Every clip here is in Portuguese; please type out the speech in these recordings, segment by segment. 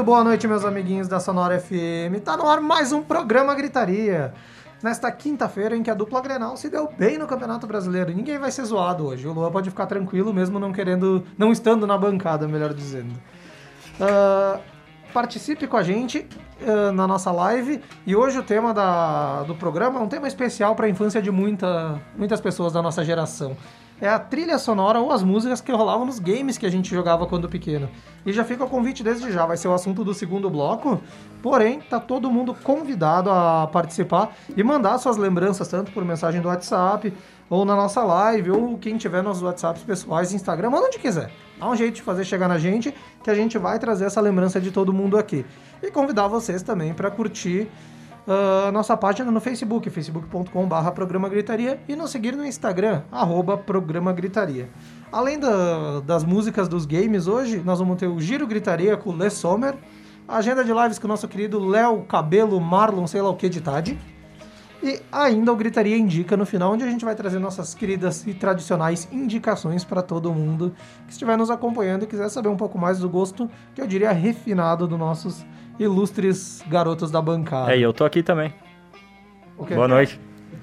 Muito boa noite, meus amiguinhos da Sonora FM. Tá no ar mais um programa Gritaria. Nesta quinta-feira em que a dupla Grenal se deu bem no Campeonato Brasileiro. Ninguém vai ser zoado hoje. O Luan pode ficar tranquilo mesmo não querendo, não estando na bancada, melhor dizendo. Ah, participe com a gente ah, na nossa live. E hoje o tema da- do programa é um tema especial para a infância de muita, muitas pessoas da nossa geração. É a trilha sonora ou as músicas que rolavam nos games que a gente jogava quando pequeno. E já fica o convite desde já, vai ser o assunto do segundo bloco. Porém, tá todo mundo convidado a participar e mandar suas lembranças, tanto por mensagem do WhatsApp, ou na nossa live, ou quem tiver nos WhatsApps pessoais, Instagram, manda onde quiser. Dá um jeito de fazer chegar na gente, que a gente vai trazer essa lembrança de todo mundo aqui. E convidar vocês também para curtir a nossa página no Facebook, facebook.com.br Programa Gritaria, e nos seguir no Instagram, arroba Programa Gritaria. Além da- das músicas dos games hoje, nós vamos ter o Giro Gritaria com o Le Sommer, a agenda de lives com o nosso querido Léo Cabelo Marlon, sei lá o que de tarde. E ainda o Gritaria Indica no final, onde a gente vai trazer nossas queridas e tradicionais indicações para todo mundo que estiver nos acompanhando e quiser saber um pouco mais do gosto, que eu diria refinado dos nossos ilustres garotos da bancada. É, e eu tô aqui também. O quê? Boa noite.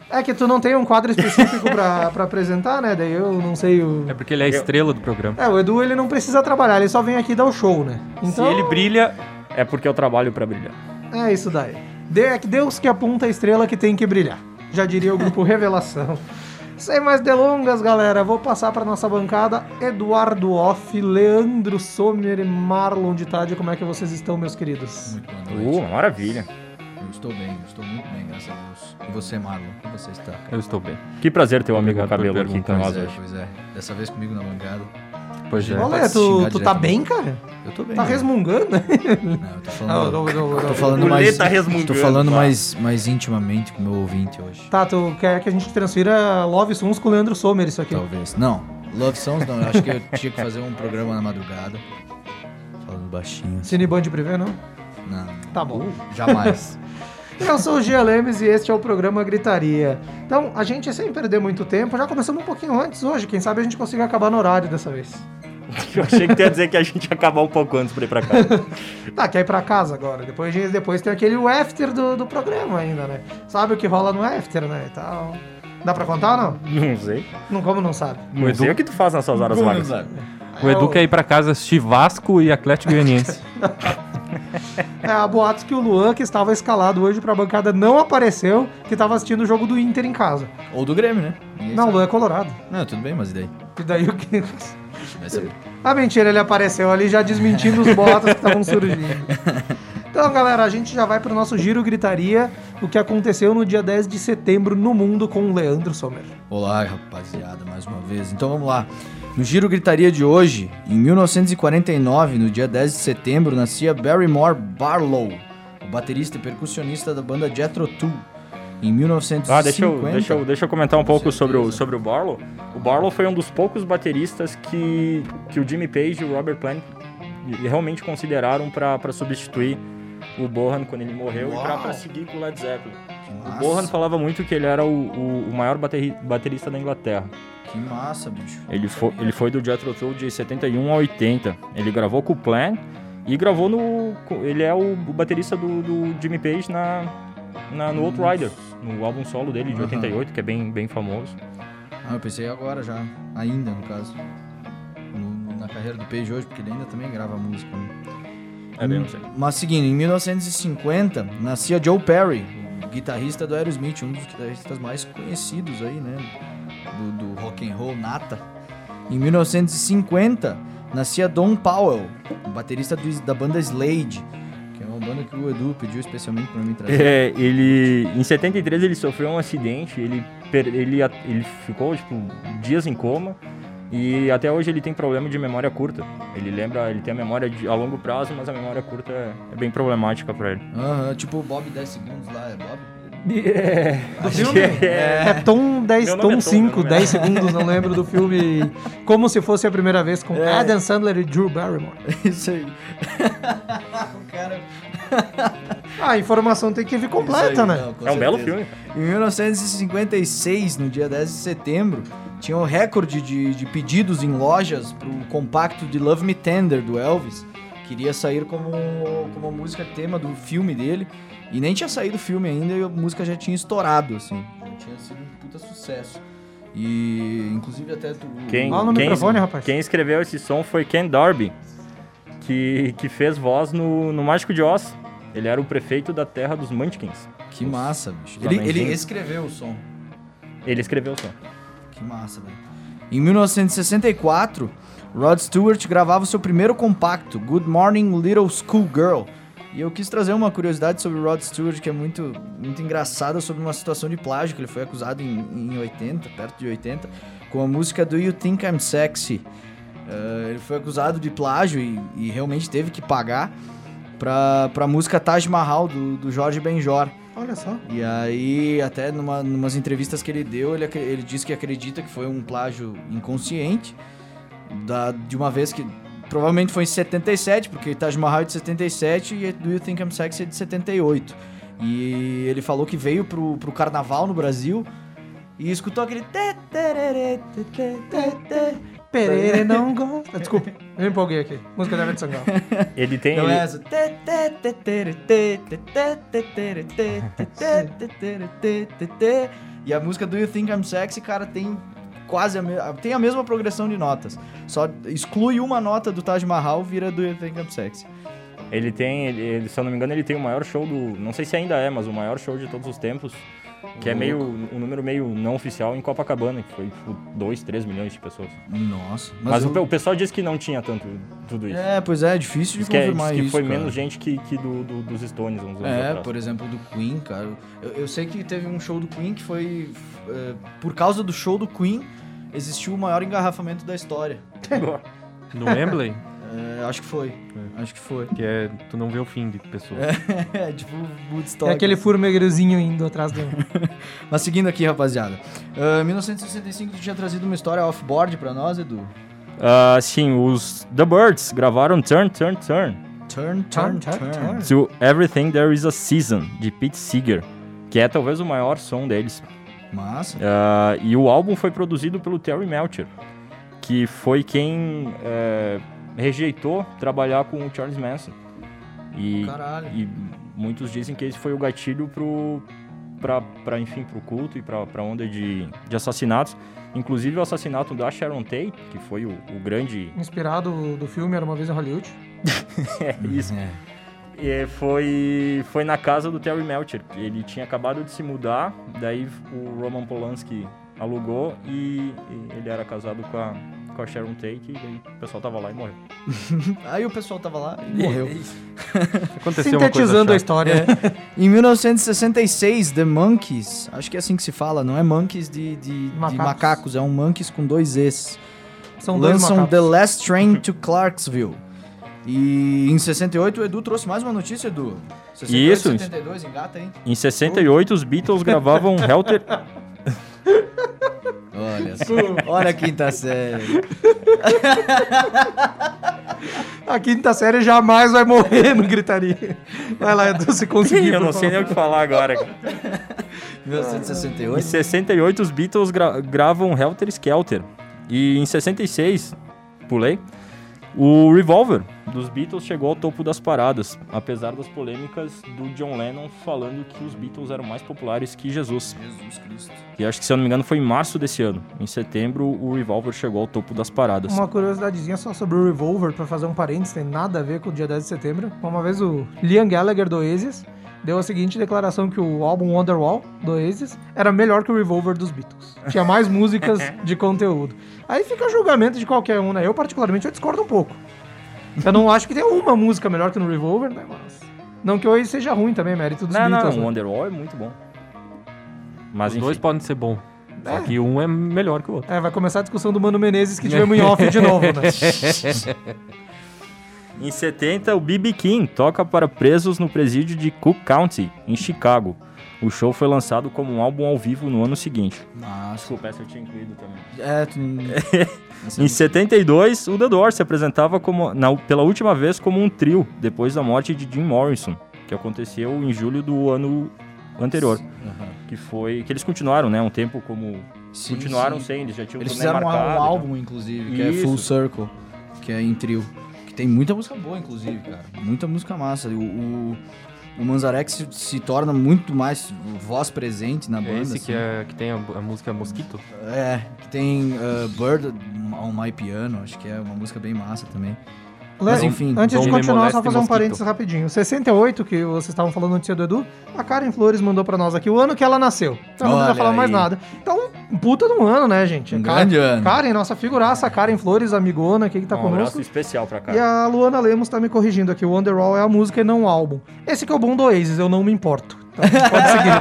É que tu não tem um quadro específico pra, pra apresentar, né? Daí eu não sei o. É porque ele é a estrela do programa. É, o Edu ele não precisa trabalhar, ele só vem aqui dar o show, né? Se ele brilha, é porque eu trabalho pra brilhar. É isso daí. De- É que Deus que aponta a estrela que tem que brilhar. Já diria o grupo Revelação. Sem mais delongas, galera, vou passar para nossa bancada Eduardo Off, Leandro Sommer e Marlon de Tarde. Como é que vocês estão, meus queridos? Muito boa noite. Uh, maravilha. Eu estou bem, eu estou muito bem, graças a Deus. E você, Marlon, como você está? Eu estou bem. Que prazer ter o amigo cabelo aqui com nós é, hoje. pois é. Dessa vez comigo na bancada. Pois é. Olha, tu, tu tá diretamente. bem, cara? Eu tô bem. Tá né? resmungando? Não, eu tô falando, Não, não, não, não. tô falando O Lê mais, tá resmungando, tô falando tá. mais, mais intimamente com o meu ouvinte hoje. Tá, tu quer que a gente transfira Love Sons com o Leandro Sommer isso aqui? Talvez. Não, Love Songs não. Eu acho que eu tinha que fazer um programa na madrugada. Falando baixinho. assim. Cineband Privé, não? Não, Tá bom. jamais. Eu sou o Gia Lemes e este é o programa Gritaria. Então, a gente, sem perder muito tempo, já começamos um pouquinho antes hoje. Quem sabe a gente consiga acabar no horário dessa vez. Eu achei que tu ia dizer que a gente ia acabar um pouco antes pra ir pra casa. Tá, quer ir pra casa agora. Depois, depois tem aquele after do, do programa ainda, né? Sabe o que rola no after, né? E tal. Dá pra contar ou não? não sei. Não, como não sabe? Não sei o que tu faz nas suas horas vagas. O Edu quer ir pra casa assistir Vasco e Atlético Goianiense. É, há boatos que o Luan, que estava escalado hoje pra bancada, não apareceu, que estava assistindo o jogo do Inter em casa. Ou do Grêmio, né? Ninguém Não, o. Luan é colorado. Não, tudo bem, mas e daí? E daí o que... Vai saber. Ah, mentira, ele apareceu ali já desmentindo os boatos que estavam surgindo. Então, galera, a gente já vai pro nosso giro gritaria, o que aconteceu no dia 10 de setembro no mundo com o Leandro Sommer. Olá, rapaziada, mais uma vez. Então vamos lá. No Giro Gritaria de hoje, em 1949, no dia 10 de setembro, nascia Barrymore Barlow, o baterista e percussionista da banda Jethro Tull. Em 1950... Ah, deixa eu, deixa, eu, deixa eu comentar um pouco sobre o, sobre o Barlow. O Barlow foi um dos poucos bateristas que, que o Jimmy Page e o Robert Plant realmente consideraram pra substituir o Bohan quando ele morreu e Uau! pra seguir com o Led Zeppelin. O massa. Bohan falava muito que ele era o, o, o maior bateri- baterista da Inglaterra. Que massa, bicho. Ele foi, ele foi do Jethro Tull de 71 a 80. Ele gravou com o Plan e gravou no... Ele é o, baterista do, do Jimmy Page na, na, no Outrider, no álbum solo dele de Aham. 88, que é bem, bem famoso. Ah, eu pensei agora já, ainda no caso. No- na carreira do Page hoje, porque ele ainda também grava música. Né? É bem, não sei. Mas seguindo, em 1950, nascia Joe Perry, guitarrista do Aerosmith, um dos guitarristas mais conhecidos aí, né? Do, do rock and roll nata. Em 1950, nascia Don Powell, baterista do- da banda Slade, que é uma banda que o Edu pediu especialmente pra mim trazer. É, ele em 73 ele sofreu um acidente, ele ele ele ficou tipo dias em coma E até hoje ele tem problema de memória curta. Ele lembra, ele tem a memória de, a longo prazo, mas a memória curta é, é bem problemática pra ele. Aham, tipo o Bob 10 segundos lá, é Bob? É, Do filme? que é. É Tom 10, Meu nome Tom é Tom, 5, meu nome é- 10 segundos, não lembro do filme. Como se fosse a primeira vez com É. Adam Sandler e Drew Barrymore. Isso aí. o cara... Ah, a informação tem que vir completa, aí, né? não, com É um belo filme. Em 1956, no dia 10 de setembro, tinha um recorde de, de pedidos em lojas pro compacto de Love Me Tender, do Elvis. Queria sair como, como música tema do filme dele. E nem tinha saído o filme ainda e a música já tinha estourado, assim. Já tinha sido um puta sucesso. E, inclusive, até tu... Quem, Fala no quem, microfone, rapaz. quem escreveu esse som foi Ken Darby, que, que fez voz no, no Mágico de Oz. Ele era o prefeito da terra dos Munchkins. Que massa, bicho. Os Ele, ele escreveu o som. Ele escreveu o som. Que massa, velho. Em 1964, Rod Stewart gravava o seu primeiro compacto, Good Morning Little Schoolgirl. E eu quis trazer uma curiosidade sobre o Rod Stewart que é muito, muito engraçada sobre uma situação de plágio que ele foi acusado em, em 80, perto de 80, com a música Do You Think I'm Sexy. Eh, ele foi acusado de plágio e, e realmente teve que pagar pra, pra música Taj Mahal do, do Jorge Benjor. Olha só. E aí, até numa, numas entrevistas que ele deu, ele, ele disse que acredita que foi um plágio inconsciente, da, de uma vez que provavelmente foi em 77, porque Taj Mahal é de 77 e Do You Think I'm Sexy é de 78. E ele falou que veio pro, pro carnaval no Brasil e escutou aquele... Pereira não gosta. Desculpa, eu me empolguei aqui. Música da Ivete Sangalo. Ele tem. Não ele- é essa. E a música Do You Think I'm Sexy, cara, tem quase a, me- tem a mesma progressão de notas. Só exclui uma nota do Taj Mahal, vira Do You Think I'm Sexy. Ele tem, ele- se eu não me engano, ele tem o maior show do. Não sei se ainda é, mas o maior show de todos os tempos. Que é meio. um número meio não oficial em Copacabana, que foi tipo 2, 3 milhões de pessoas. Nossa. Mas, eu- o, pe- o pessoal disse que não tinha tanto tudo isso. É, pois é, é difícil de Diz que, é- confirmar diz que isso. foi cara. menos gente que, que do, do- dos Stones uns anos É, atrás. por exemplo, do Queen, cara. Eu, eu sei que teve um show do Queen que foi. é, por causa do show do Queen, existiu o maior engarrafamento da história. No Wembley, É, acho que foi. Acho que foi. que é tu não vê o fim de pessoas. É, tipo Woodstock. É aquele formigueirozinho indo atrás do. Mas seguindo aqui, rapaziada. Ah, Em 1965 tu tinha trazido uma história off-board pra nós, Edu. Ah, sim, os The Birds gravaram Turn, Turn, Turn Turn, turn, Turn, turn, turn. to Everything There Is a Season, de Pete Seeger, que é talvez o maior som deles. Massa. Ah, e o álbum foi produzido pelo Terry Melcher, que foi quem eh, rejeitou trabalhar com o Charles Manson. E, Caralho. e muitos dizem que esse foi o gatilho pro, pra, pra, enfim, pro culto e pra, pra onda de, de assassinatos. Inclusive o assassinato da Sharon Tate, que foi o, o grande... Inspirado do filme Era uma vez em Hollywood. É, isso. É. E foi, foi na casa do Terry Melcher. Ele tinha acabado de se mudar, daí o Roman Polanski alugou e, e ele era casado com a, com a Sharon Tate e daí o pessoal tava lá e morreu. Aí o pessoal tava lá e morreu. Aconteceu uma coisa Sintetizando a história. Em 1966, The Monkeys, acho que é assim que se fala, não é Monkeys de, de, de Macacos. macacos. é um Monkeys com dois Es. São dois Lançam macacos. The Last Train to Clarksville. E em 68 o Edu trouxe mais uma notícia, Edu. 68, Isso, isso. 72, engata aí. Em 68, os Beatles gravavam Helter... Olha só. Olha a quinta série. A quinta série jamais vai morrer no gritaria. Vai lá, Edu, se conseguir. Eu não sei nem o que falar agora. Em 1968. 68, os Beatles gra- gravam Helter Skelter. E em 66, pulei, o Revolver dos Beatles chegou ao topo das paradas, apesar das polêmicas do John Lennon falando que os Beatles eram mais populares que Jesus. Jesus Cristo. E acho que, se eu não me engano, foi em março desse ano. Em setembro, o Revolver chegou ao topo das paradas. Uma curiosidadezinha só sobre o Revolver, pra fazer um parênteses, tem nada a ver com o dia 10 de setembro. Uma vez o Liam Gallagher do Oasis deu a seguinte declaração que o álbum Wonderwall do Oasis era melhor que o Revolver dos Beatles. Tinha mais músicas de conteúdo. Aí fica o julgamento de qualquer um, né? Eu, particularmente, eu discordo um pouco. Eu não acho que tem uma música melhor que no Revolver, né? Mas... Não que o Oasis seja ruim também, é mérito dos Não, não, Beatles. o né? Wonderwall é muito bom. Mas Os enfim. dois podem ser bons. Só que um é melhor que o outro. É, vai começar a discussão do Mano Menezes que tivemos em off de novo, né? Em 70, o B.B. King toca para presos no presídio de Cook County, em Chicago. O show foi lançado como um álbum ao vivo no ano seguinte. Nossa. Desculpa, essa eu tinha incluído também. É, tu... Em 72, o The Doors se apresentava como, na- pela última vez como um trio, depois da morte de Jim Morrison, que aconteceu em julho do ano anterior. Aham. Que foi. Que eles continuaram, né? Um tempo como. Sim, continuaram sim. sem, eles já tinham Eles fizeram um, marcado um álbum, inclusive, que é Isso. Full Circle, que é em trio. Que tem muita música boa, inclusive, cara. Muita música massa. O, o, o Manzarek se, se torna muito mais voz presente na banda. É esse assim. que, é, que tem a, a música Mosquito. É, que tem uh, Bird on My Piano, acho que é uma música bem massa também. Mas enfim, Antes de continuar, só fazer um parênteses rapidinho. 68, que vocês estavam falando notícia do Edu, a Karen Flores mandou pra nós aqui o ano que ela nasceu. Então não precisa falar mais nada. Então, um puta de um ano, né, gente? Um Karen- grande ano. Karen, nossa figuraça, a Karen Flores, amigona aqui que tá um conosco. abraço especial pra cá. E a Luana Lemos tá me corrigindo aqui. O Wonderwall é a música e não o álbum. Esse que é o bom do Oasis, eu não me importo. Então, pode seguir.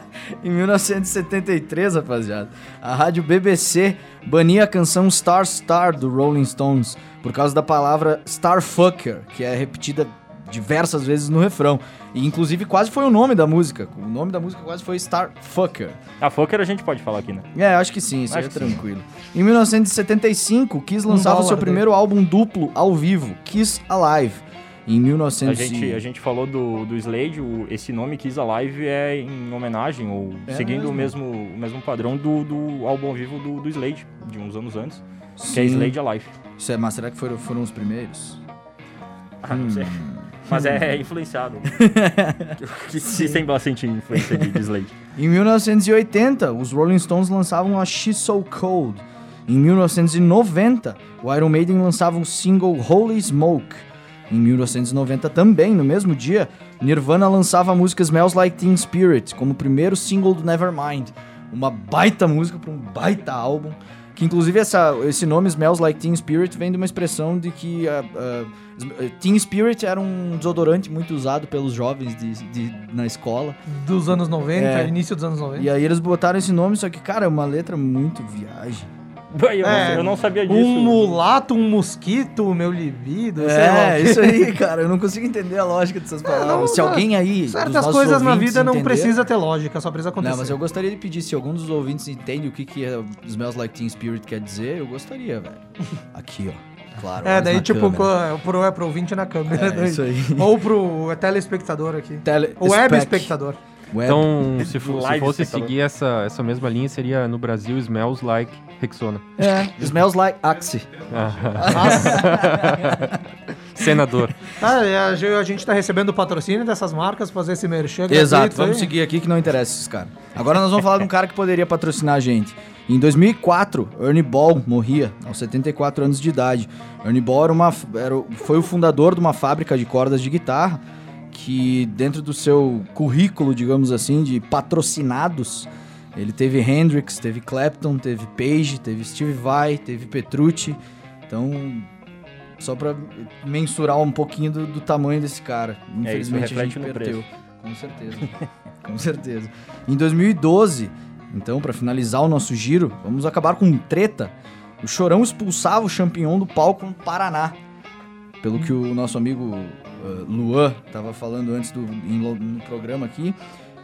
Em 1973, rapaziada, a rádio BBC bania a canção Star Star do Rolling Stones por causa da palavra Starfucker, que é repetida diversas vezes no refrão. E inclusive quase foi o nome da música. O nome da música quase foi Starfucker. A Fokker a gente pode falar aqui, né? É, acho que sim, isso aí é Acho que sim. tranquilo. Em 1975, Kiss lançava o seu dólar primeiro álbum duplo ao vivo, Kiss Alive. Em A 1900 gente, a gente falou do, do Slade, o- esse nome Kiss Alive é em homenagem, ou É seguindo o mesmo. mesmo, o mesmo padrão do, do álbum vivo do, do Slade, de uns anos antes, que é Sim. Slade Alive. Isso é, mas será que foram, foram os primeiros? Ah, não sei. Hum. Mas é influenciado. que que tem bastante influência de, de Slade. Em 1980, os Rolling Stones lançavam a She's So Cold. Em 1990, o Iron Maiden lançava o single Holy Smoke. Em 1990 também, no mesmo dia, Nirvana lançava a música Smells Like Teen Spirit como primeiro single do Nevermind. Uma baita música para um baita álbum. Que inclusive essa, esse nome Smells Like Teen Spirit vem de uma expressão de que ah, sm- Teen Spirit era um desodorante muito usado pelos jovens de, de- na escola. Dos anos 90, É. início dos anos 90. E aí eles botaram esse nome, só que, cara, é uma letra muito viagem. Eu, não- É, eu não sabia disso. Um mulato, um mosquito, meu libido, sei lá. É, isso aí, cara. Eu não consigo entender a lógica dessas palavras. não, se alguém aí. Certas coisas na vida não entender- precisa ter lógica, só precisa acontecer. Não, mas eu gostaria de pedir, se algum dos ouvintes entende o que, que é Smells Like Teen Spirit quer dizer, eu gostaria, velho. Aqui, ó. Claro. É, daí tipo, co- pro, é pro ouvinte na câmera. É, daí. isso aí. Ou pro telespectador aqui. Tele- O web spec. espectador. Web. Então, se, fo- se fosse seguir essa, essa mesma linha, seria no Brasil Smells Like Rexona. É, Smells Like Axe. Senador. Ah, a, ge- a gente tá recebendo o patrocínio dessas marcas, fazer esse merchan Exato, vamos aí. seguir aqui que não interessa esses caras. Agora nós vamos falar de um cara que poderia patrocinar a gente. Em 2004, Ernie Ball morria aos 74 anos de idade. Ernie Ball era uma, era, foi o fundador de uma fábrica de cordas de guitarra que dentro do seu currículo, digamos assim, de patrocinados, ele teve Hendrix, teve Clapton, teve Page, teve Steve Vai, teve Petrucci. Então, só pra mensurar um pouquinho do, do tamanho desse cara. É, isso Infelizmente a gente perdeu. Com certeza. com certeza. Em 2012, então, pra finalizar o nosso giro, vamos acabar com treta. O Chorão expulsava o Champignon do palco no Paraná. Pelo que o nosso amigo uh, Luan tava falando antes do, em no programa aqui.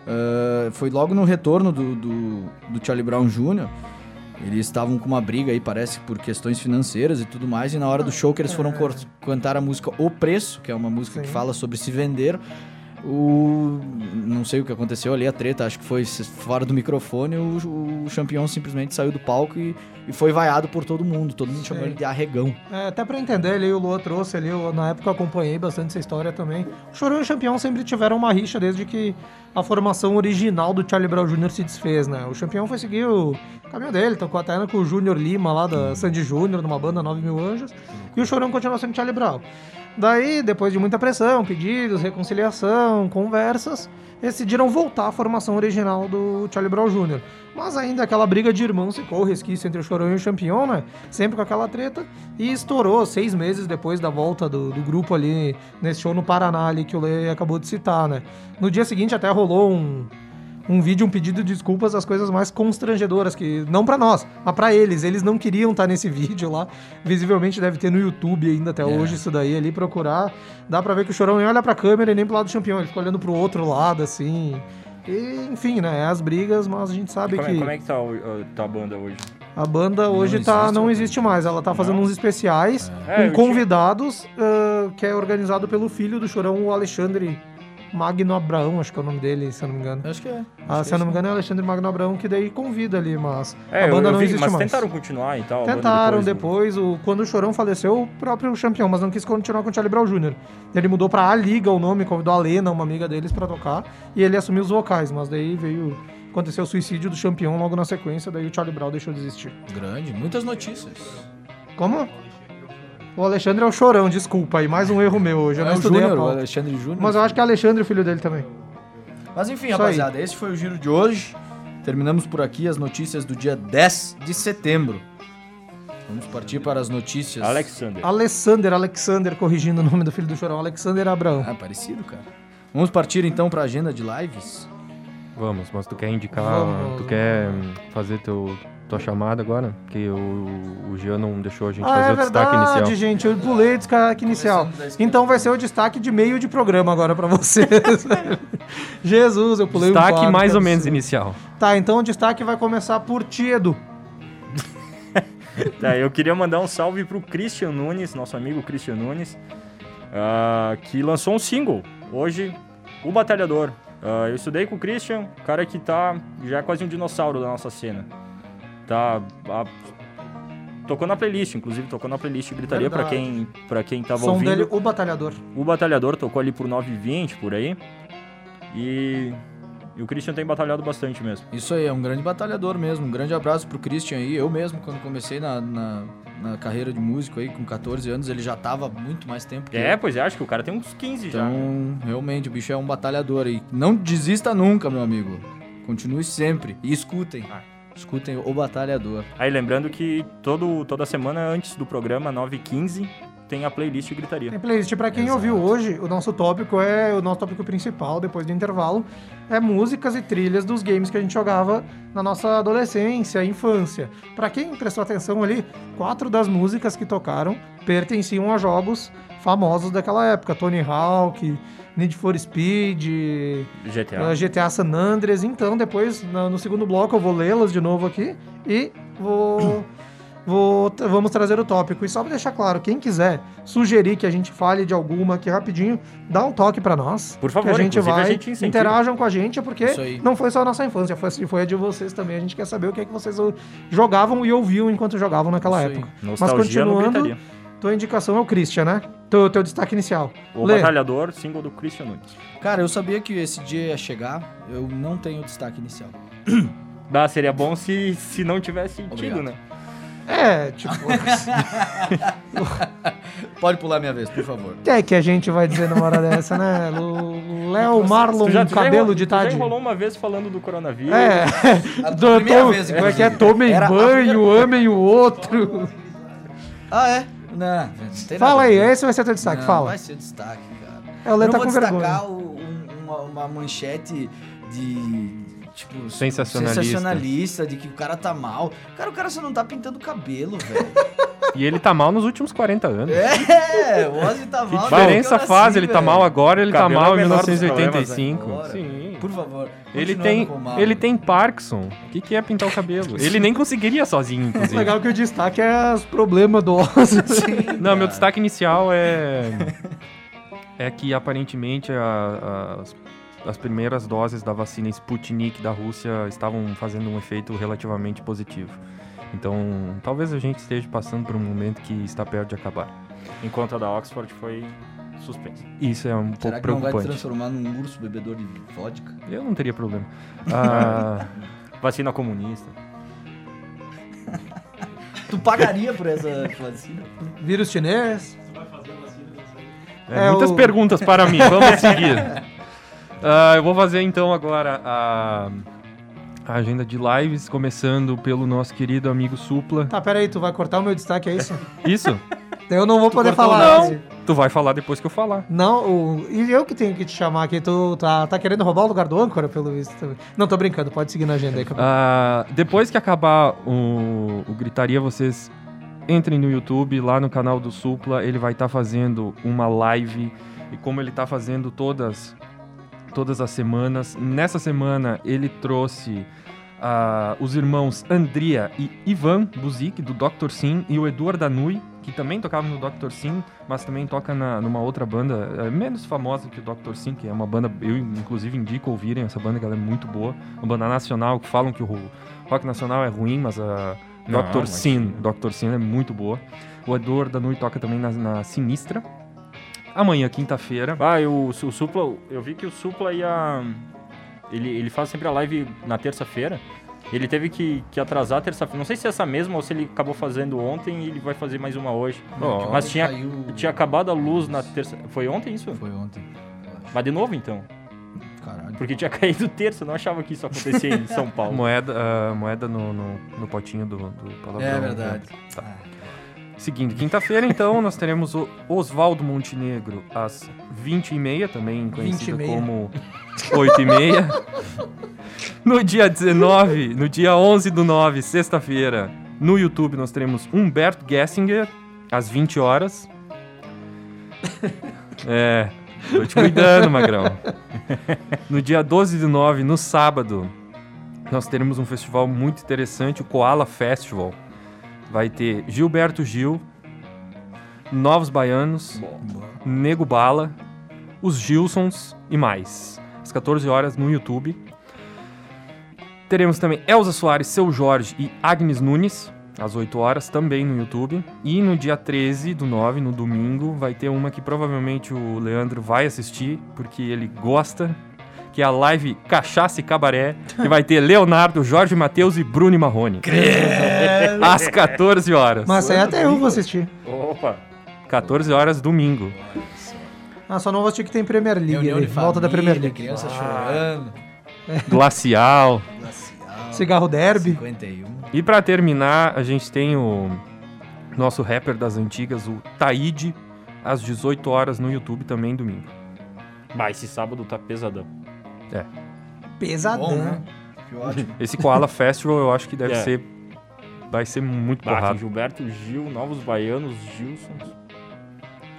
uh, foi logo no retorno do, do, do Charlie Brown Jr. Eles estavam com uma briga aí, parece, por questões financeiras e tudo mais. E na hora do show que eles foram cantar a música O Preço, que é uma música que Sim. fala sobre se vender, o. Não sei o que aconteceu ali, a treta, acho que foi fora do microfone, o, o Champion simplesmente saiu do palco e, e foi vaiado por todo mundo. Todo mundo chamou ele de arregão. É, até pra entender ali, o Lua trouxe ali, eu- na época eu acompanhei bastante essa história também. O Chorão e o Champion sempre tiveram uma rixa desde que a formação original do Charlie Brown Jr. se desfez, né? O Champion foi seguir o caminho dele, tocou até com o Júnior Lima lá da Sandy Júnior, numa banda 9 Mil Anjos, e o Chorão continuou sendo Charlie Brown. Daí, depois de muita pressão, pedidos, reconciliação, conversas, decidiram voltar à formação original do Charlie Brown Jr. Mas ainda aquela briga de irmãos ficou o resquício entre o Chorão e o Champion, né? Sempre com aquela treta. E estourou seis meses depois da volta do, do grupo ali, nesse show no Paraná ali que o Lê acabou de citar, né? No dia seguinte até rolou um, um vídeo, um pedido de desculpas das coisas mais constrangedoras, que não pra nós, mas pra eles. Eles não queriam estar nesse vídeo lá. Visivelmente deve ter no YouTube ainda até hoje isso daí ali, procurar. Dá pra ver que o Chorão nem olha pra câmera e nem pro lado do campeão, ele fica olhando pro outro lado, assim. E, enfim, né? É as brigas, mas a gente sabe Como, é, que como é que tá, o- tá a banda hoje? a banda hoje tá, existe, não existe mais. Ela tá fazendo uns especiais É, com tinha- convidados, ah, que é organizado pelo filho do Chorão, o Alexandre Magno Abraão, acho que é o nome dele, se eu não me engano. Acho que é. Ah, se eu não me engano é Alexandre Magno Abraão, que daí convida ali, mas É, a eu- banda eu não vi, existe mas mais. tentaram continuar e tal. Tentaram depois, depois, o, quando o Chorão faleceu, o próprio campeão, mas não quis continuar com o Charlie Brown Jr. Ele mudou pra A Liga o nome, convidou a Lena, uma amiga deles, pra tocar, e ele assumiu os vocais, mas daí veio. Aconteceu o suicídio do campeão logo na sequência, daí o Charlie Brown deixou de existir. Grande, muitas notícias. Como? O Alexandre é o Chorão, desculpa aí, mais um erro meu hoje. Eu é não o estudei Júnior, a o. Alexandre Júnior. Mas eu acho que é Alexandre, o filho dele também. Mas enfim, Isso rapaziada, esse foi o giro de hoje. Terminamos por aqui as notícias do dia 10 de setembro. Vamos partir para as notícias. Alexander. Alexander, Alexander, corrigindo o nome do filho do Chorão, Alexander Abraão. Ah, parecido, cara. Vamos partir então para a agenda de lives. Vamos, mas tu quer indicar, Vamos. tu quer hum, fazer teu, tua chamada agora? Porque o, o Jean não deixou a gente Ah, fazer é o destaque verdade, inicial. gente. Eu pulei o destaque inicial. Então vai ser o destaque de meio de programa agora pra vocês. Jesus, eu pulei um Destaque mais que ou menos inicial. Tá, então o destaque vai começar por ti, Edu. Tá, eu queria mandar um salve pro Christian Nunes, nosso amigo Christian Nunes, ah, que lançou um single hoje, O Batalhador. Ah, eu estudei com o Christian, cara que tá já é quase um dinossauro da nossa cena. Tá. ah, tocou na playlist, inclusive tocou na playlist Gritaria pra Verdade. quem, pra quem tava Som ouvindo. dele, o Batalhador. O Batalhador tocou ali por 9h20 por aí. E, e o Christian tem batalhado bastante mesmo. Isso aí, é um grande batalhador mesmo. Um grande abraço pro Christian aí. Eu mesmo, quando comecei na, na, na carreira de músico aí, com 14 anos, ele já tava muito mais tempo que É, eu. pois é, acho que o cara tem uns 15 já. Então, realmente, o bicho é um batalhador aí. Não desista nunca, meu amigo. Continue sempre. E escutem. Ah. Escutem o batalhador. Aí lembrando que todo, toda semana antes do programa, 9h15, tem a playlist Gritaria. Tem playlist pra quem Exato. ouviu hoje. O nosso tópico é o nosso tópico principal depois do intervalo é músicas e trilhas dos games que a gente jogava na nossa adolescência, infância. Pra quem prestou atenção ali, quatro das músicas que tocaram pertenciam a jogos famosos daquela época, Tony Hawk, Need for Speed, GTA. uh, GTA San Andreas. Então, depois, no segundo bloco, eu vou lê-las de novo aqui e vou, vou vamos trazer o tópico. E só pra deixar claro, quem quiser sugerir que a gente fale de alguma aqui rapidinho, dá um toque pra nós. Por favor, que a gente inclusive, a vai, gente interajam com a gente, porque não foi só a nossa infância, foi, foi a de vocês também. A gente quer saber o que é que vocês jogavam e ouviam enquanto jogavam naquela Isso aí. época. Nostalgia no continuando. Tua indicação é o Christian, né? Teu, teu destaque inicial. O Lê. Batalhador, single do Christian Nunes. Cara, eu sabia que esse dia ia chegar. Eu não tenho destaque inicial. Dá, seria bom se, se não tivesse tido, Obrigado. né? É, tipo, Pode pular minha vez, por favor. o que é que a gente vai dizer numa hora dessa, né? Léo Marlon, Tu já- tu cabelo enrolou- de tu já tarde. enrolou uma vez falando do coronavírus. É, A do, primeira vez, como é que é? Tomem Era banho, amem o outro. Ah, é? Não, não Fala aí, esse vai ser teu destaque, Não, fala. Vai ser destaque, cara. É, o Lê eu tá com vou vergonha. destacar o- um- uma, uma manchete de. Tipo, Sensacionalista. sensacionalista, de que o cara tá mal. Cara, o cara só não tá pintando o cabelo, velho. E ele tá mal nos últimos 40 anos. é, o Ozzy tá Que mal. diferença que eu faz? nasci, ele tá mal agora, ele tá é mal em menor dos 1985. problemas, né? Sim. Por favor. Ele tem, mal. ele tem Parkinson. O que, que é pintar o cabelo? Ele nem conseguiria sozinho, inclusive. Legal que o destaque é os problemas do Ozzy. Não, meu destaque inicial é. É que aparentemente a- as, as primeiras doses da vacina Sputnik da Rússia estavam fazendo um efeito relativamente positivo. Então, talvez a gente esteja passando por um momento que está perto de acabar. Enquanto a da Oxford foi suspensa. Isso é um Será pouco que não vai te preocupante. transformar num urso bebedor de vodka? Eu não teria problema. Ah, Vacina comunista. Tu pagaria por essa vacina? Vírus chinês. É, É, muitas o- perguntas para mim, vamos seguir. Ah, eu vou fazer então agora a, a agenda de lives, começando pelo nosso querido amigo Supla. Tá, pera aí, tu vai cortar o meu destaque, é isso? Isso? Eu não vou poder cortou falar. não. Tu vai falar depois que eu falar. Não, o... e eu que tenho que te chamar aqui. Tu tá, tá querendo roubar o lugar do âncora, pelo visto. também. Não, tô brincando. Pode seguir na agenda aí. que eu- Ah, depois que acabar o, o Gritaria, vocês entrem no YouTube, lá no canal do Supla. Ele vai estar fazendo uma live. E como ele tá fazendo todas, todas as semanas, nessa semana ele trouxe ah, os irmãos Andria e Ivan Buzik, do Dr. Sim, e o Eduardo Danui, que também tocava no Dr. Sim, mas também toca na, numa outra banda é, menos famosa que o Dr. Sim, que é uma banda, eu inclusive indico ouvirem essa banda, que ela é muito boa. Uma banda nacional, que falam que o rock nacional é ruim, mas a Não, Dr. mas- Sim, Dr. Sim é muito boa. O Eduardo Danui toca também na, na Sinistra. Amanhã, quinta-feira, Ah, e o, o Supla, eu vi que o Supla ia. Ele, ele faz sempre a live na terça-feira. Ele teve que, que atrasar a terça-feira. Não sei se é essa mesma ou se ele acabou fazendo ontem e ele vai fazer mais uma hoje. Ó, Mas tinha, Caiu- tinha acabado a luz na terça. Foi ontem isso? Foi ontem. eu. Mas de novo então? Caralho. Porque tinha caído terça, eu não achava que isso acontecia em São Paulo. moeda, ah, moeda no, no, no potinho do, do palavrão. É né? verdade. Tá. Ah, Seguindo, quinta-feira, então, nós teremos o Oswaldo Montenegro às 20h30, também conhecido 20h30. como 8h30. No dia 19, no dia 11 do 9, sexta-feira, no YouTube nós teremos Humberto Gessinger, às 20 horas. É, tô te cuidando, Magrão. No dia 12 do 9, no sábado, nós teremos um festival muito interessante, o Koala Festival. Vai ter Gilberto Gil, Novos Baianos, Nego Bala, os Gilsons e mais. Às 14 horas no YouTube. Teremos também Elza Soares, Seu Jorge e Agnes Nunes, às 8 horas, também no YouTube. E no dia 13 do 9, no domingo, vai ter uma que provavelmente o Leandro vai assistir, porque ele gosta, que é a live Cachaça e Cabaré, que vai ter Leonardo, Jorge Matheus e Bruno Marrone. Às 14 horas. Mas aí até eu vou assistir. Opa! 14 horas, domingo. Ah, só não vou assistir que tem Premier League de Volta da Premier League. criança chorando. Glacial. Glacial. Cigarro Derby. 51. E pra terminar, a gente tem o nosso rapper das antigas, o Taíde, às 18 horas no YouTube também domingo. Bah, esse sábado tá pesadão. Pesadão. Bom, né? Que ótimo. Esse Koala Festival eu acho que deve É. ser. Vai ser muito Bah. Gilberto Gil, Novos Baianos, Gilsons.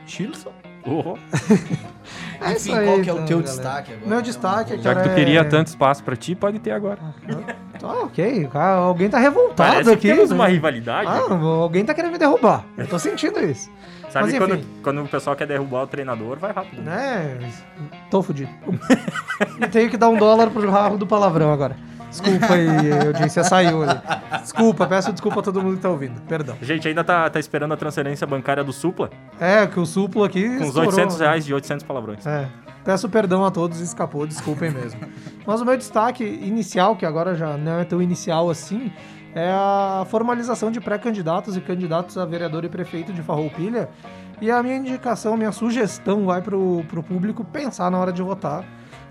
Chilson? Oh, É isso Enfim, aí, qual que é o então, teu galera. destaque agora? Meu destaque é Já que tu é- queria tanto espaço pra ti, pode ter agora. Ah, ok, alguém tá revoltado parece aqui. que temos né? uma rivalidade. Ah, alguém tá querendo me derrubar. Eu tô sentindo isso. Sabe mas quando, quando o pessoal quer derrubar o treinador, vai rápido. né? Né? Tô fudido. e tenho que dar um dólar pro raro do palavrão agora. Desculpa aí, audiência saiu ali. Desculpa, peço desculpa a todo mundo que tá ouvindo. Perdão. A gente ainda tá, tá esperando a transferência bancária do Supla, É, que o suplo aqui. com estourou. 800 reais de 800 palavrões. É. Peço perdão a todos, escapou, desculpem mesmo. Mas o meu destaque inicial, que agora já não é tão inicial assim, é a formalização de pré-candidatos e candidatos a vereador e prefeito de Farroupilha. E a minha indicação, minha sugestão vai pro, pro público pensar na hora de votar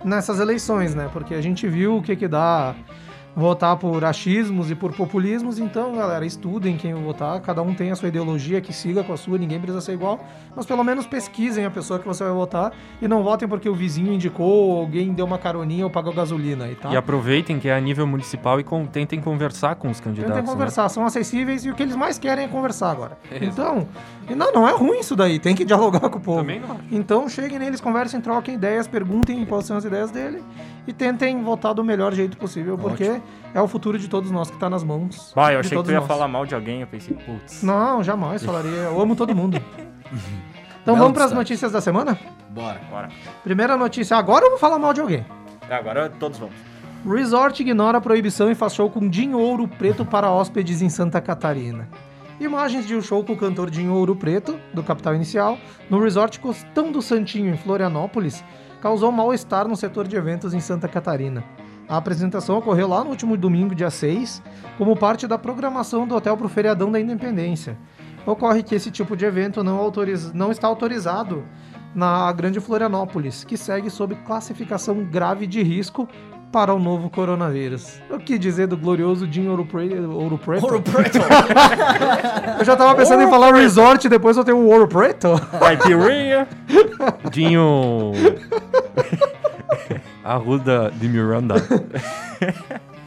nessas eleições, né? Porque a gente viu o que que dá votar por achismos e por populismos, então, galera, estudem quem votar, cada um tem a sua ideologia, que siga com a sua, ninguém precisa ser igual, mas pelo menos pesquisem a pessoa que você vai votar e não votem porque o vizinho indicou, ou alguém deu uma caroninha ou pagou gasolina aí, tá? E aproveitem que é a nível municipal e com- tentem conversar com os candidatos. Tentem né? conversar, são acessíveis e o que eles mais querem é conversar agora. Então, e não, não é ruim isso daí, tem que dialogar com o povo. Também não. Então cheguem neles, conversem, troquem ideias, perguntem quais são as ideias dele e tentem votar do melhor jeito possível, porque é o futuro de todos nós que tá nas mãos. Bah, eu achei que tu ia nós. falar mal de alguém, eu pensei, putz. Não, jamais falaria. Eu amo todo mundo. Então Belo vamos para as notícias da semana? Bora. Bora. Primeira notícia, agora eu vou falar mal de alguém. Agora todos vamos. Resort ignora a proibição e faz show com Dinho Ouro Preto para hóspedes em Santa Catarina. Imagens de um show com o cantor Dinho Ouro Preto, do Capital Inicial, no Resort Costão do Santinho, em Florianópolis, causou mal-estar no setor de eventos em Santa Catarina. A apresentação ocorreu lá no último domingo, dia 6, como parte da programação do hotel para o feriadão da Independência. Ocorre que esse tipo de evento não, autoriza- não está autorizado na Grande Florianópolis, que segue sob classificação grave de risco para o novo coronavírus. O que dizer do glorioso Jim Ouro Preto? Ouro Preto? Ouro Preto. Eu já tava pensando em falar resort, depois eu tenho o Ouro Preto. Caipirinha. Dinho. Arruda de Miranda.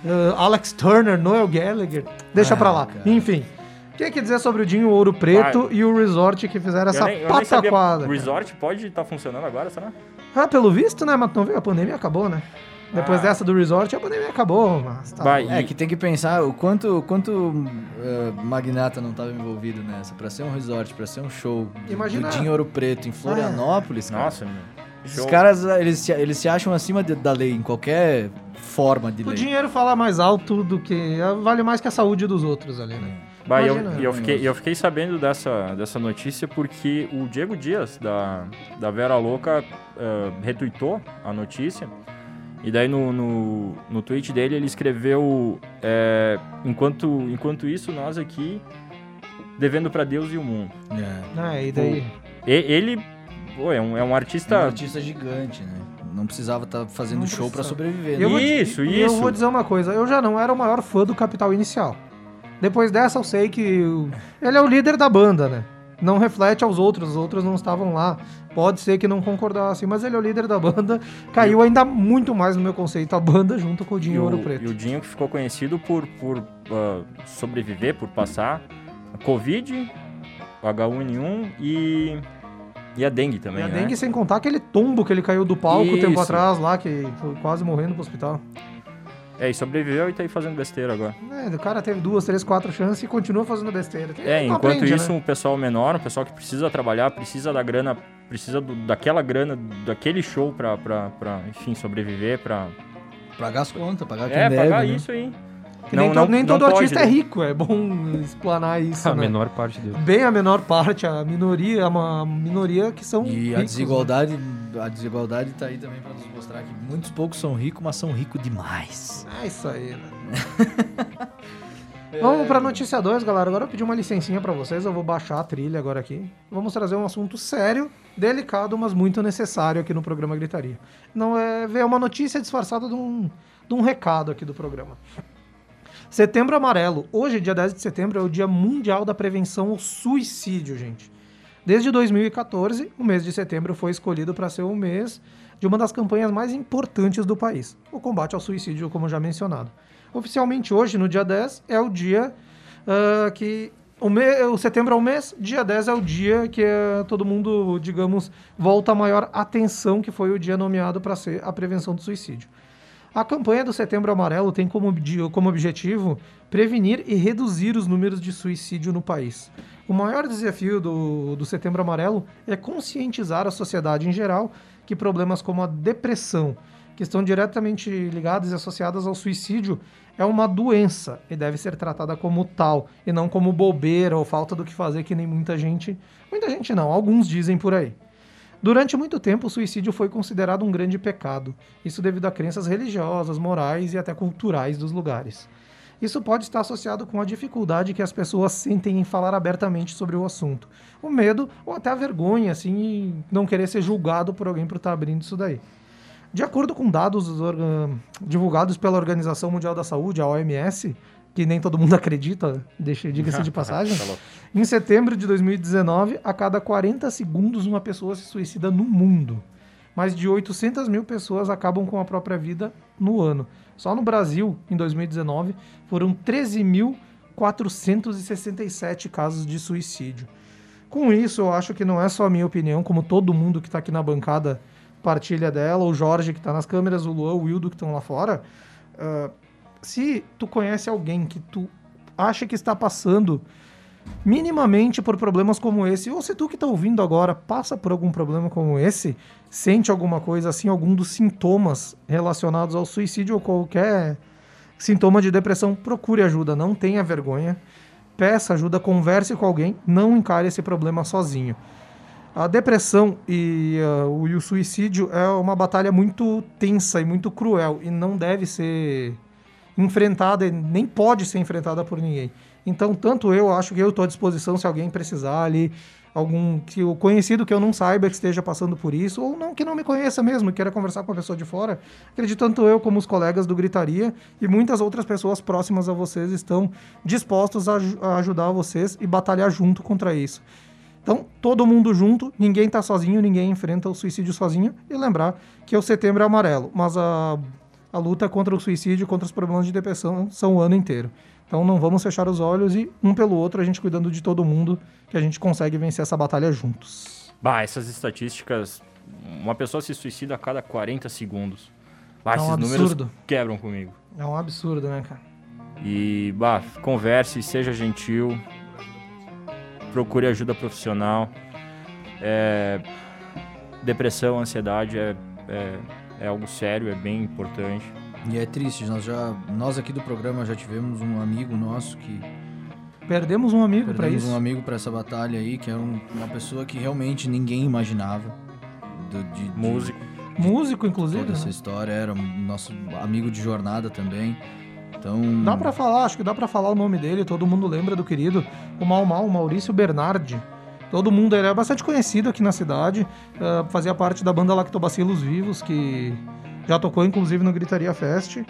Uh, Alex Turner, Noel Gallagher. Deixa Ah, pra lá. cara. Enfim. O que, que dizer sobre o Dinho Ouro Preto e o resort que fizeram essa nem, pataquada? O resort pode estar funcionando agora, será? Ah, pelo visto, né? Mas não veio, a pandemia acabou, né? Depois Ah. dessa do resort, a pandemia acabou, mas tá bom. É e- que tem que pensar o quanto, quanto eh, magnata não estava envolvido nessa. Pra ser um resort, pra ser um show Imagina- do Dinho Ouro Preto em Florianópolis, cara. Nossa, meu. Show. caras, eles se, eles se acham acima de- da lei, em qualquer forma de O lei. dinheiro fala mais alto do que. Vale mais que a saúde dos outros ali, né? Bah, e eu, Imagina, eu um fiquei, eu fiquei sabendo dessa, dessa notícia porque o Diego Dias, da, da Vera Louca, eh, retweetou a notícia. E daí no, no, no tweet dele ele escreveu: eh, enquanto, enquanto isso, nós aqui devendo pra Deus e o mundo. É. É, e daí. E- ele pô, é, um, é um É um artista. artista gigante, né? Não precisava estar fazendo Não show pra precisa. sobreviver. Eu né? vou, Isso, e Eu isso. vou dizer uma coisa, eu já não era o maior fã do Capital Inicial. Depois dessa eu sei que o- ele é o líder da banda, né? Não reflete aos outros, os outros não estavam lá. Pode ser que não concordassem, mas ele é o líder da banda. Caiu ainda muito mais no meu conceito a banda junto com o E Dinho Ouro o, Preto. e o Dinho que ficou conhecido por, por ah, sobreviver, por passar a Covid, o H1N1 e, e a dengue também, E a né? dengue sem contar aquele tombo que ele caiu do palco tempo Isso. atrás lá, que foi quase morrendo pro hospital. É, e sobreviveu e tá aí fazendo besteira agora. É, o cara teve duas, três, quatro chances e continua fazendo besteira. É, enquanto aprende, isso, né? o pessoal menor, o pessoal que precisa trabalhar, precisa da grana, precisa do- daquela grana, daquele show pra, pra, pra enfim, sobreviver, pra... Pagar as contas, pagar quem É, deve, pagar né? isso aí. Que nem, to- nem todo pode, artista é né? rico, é bom explanar isso. a né? menor parte dele. Bem a menor parte, a minoria, é uma minoria que são. E a ricos, né? desigualdade, a desigualdade tá aí também pra nos mostrar que muitos poucos são ricos, mas são ricos demais. É isso aí, né? Vamos pra notícia 2, galera. Agora eu pedi uma licencinha pra vocês, eu vou baixar a trilha agora aqui. Vamos trazer um assunto sério, delicado, mas muito necessário aqui no programa Gritaria. Não é ver uma notícia disfarçada de um, de um recado aqui do programa. Setembro Amarelo. Hoje, dia 10 de setembro, é o Dia Mundial da Prevenção ao Suicídio, gente. Desde 2014, o mês de setembro foi escolhido para ser o mês de uma das campanhas mais importantes do país, o combate ao suicídio, como já mencionado. Oficialmente hoje, no dia 10, é o dia ah, que. O, me- o setembro é o mês, dia 10 é o dia que eh, todo mundo, digamos, volta a maior atenção, que foi o dia nomeado para ser a prevenção do suicídio. A campanha do Setembro Amarelo tem como, como objetivo prevenir e reduzir os números de suicídio no país. O maior desafio do, do Setembro Amarelo é conscientizar a sociedade em geral que problemas como a depressão, que estão diretamente ligadas e associadas ao suicídio, é uma doença e deve ser tratada como tal, e não como bobeira ou falta do que fazer, que nem muita gente. Muita gente não, alguns dizem por aí. Durante muito tempo, o suicídio foi considerado um grande pecado, isso devido a crenças religiosas, morais e até culturais dos lugares. Isso pode estar associado com a dificuldade que as pessoas sentem em falar abertamente sobre o assunto, o medo ou até a vergonha, assim, não querer ser julgado por alguém por estar abrindo isso daí. De acordo com dados divulgados pela Organização Mundial da Saúde, a OMS, que nem todo mundo acredita, diga-se de passagem, Tá em setembro de 2019, a cada 40 segundos uma pessoa se suicida no mundo. Mais de 800 mil pessoas acabam com a própria vida no ano. Só no Brasil, em 2019, foram 13.467 casos de suicídio. Com isso, eu acho que não é só a minha opinião, como todo mundo que está aqui na bancada partilha dela, o Jorge que está nas câmeras, o Luan, o Wildo que estão lá fora. ah, se tu conhece alguém que tu acha que está passando minimamente por problemas como esse, ou se tu que está ouvindo agora passa por algum problema como esse, sente alguma coisa assim, algum dos sintomas relacionados ao suicídio ou qualquer sintoma de depressão, procure ajuda, não tenha vergonha, peça ajuda, converse com alguém, não encare esse problema sozinho. A depressão e, o, e o suicídio é uma batalha muito tensa e muito cruel e não deve ser enfrentada, e nem pode ser enfrentada por ninguém. Então, tanto eu acho que eu estou à disposição se alguém precisar ali algum que o conhecido que eu não saiba que esteja passando por isso, ou não que não me conheça mesmo, queira conversar com uma pessoa de fora, acredito tanto eu como os colegas do Gritaria e muitas outras pessoas próximas a vocês estão dispostos a, a ajudar vocês e batalhar junto contra isso. Então, todo mundo junto, ninguém tá sozinho, ninguém enfrenta o suicídio sozinho. E lembrar que o setembro é amarelo, mas a, a luta contra o suicídio, contra os problemas de depressão, são o ano inteiro. Então não vamos fechar os olhos e um pelo outro, a gente cuidando de todo mundo, que a gente consegue vencer essa batalha juntos. Bah, essas estatísticas. Uma pessoa se suicida a cada 40 segundos. Bah, É um esses números absurdo. quebram comigo. É um absurdo, né, cara? E, bah, converse, seja gentil. Procure ajuda profissional. É, depressão, ansiedade é, é, é algo sério, é bem importante. E é triste, nós já nós aqui do programa já tivemos um amigo nosso que Perdemos um amigo pra perdemos isso. um amigo pra essa batalha aí, que é um- uma pessoa que realmente ninguém imaginava. do- de, de Músico. Músico, inclusive. Toda essa né? história, era um nosso amigo de jornada também. Então, Dá pra falar, acho que dá pra falar o nome dele, todo mundo lembra do querido, o Mal Mal, Maurício Bernardi. Todo mundo, ele é bastante conhecido aqui na cidade, ah, fazia parte da banda Lactobacilos Vivos, que já tocou inclusive no Gritaria Fest.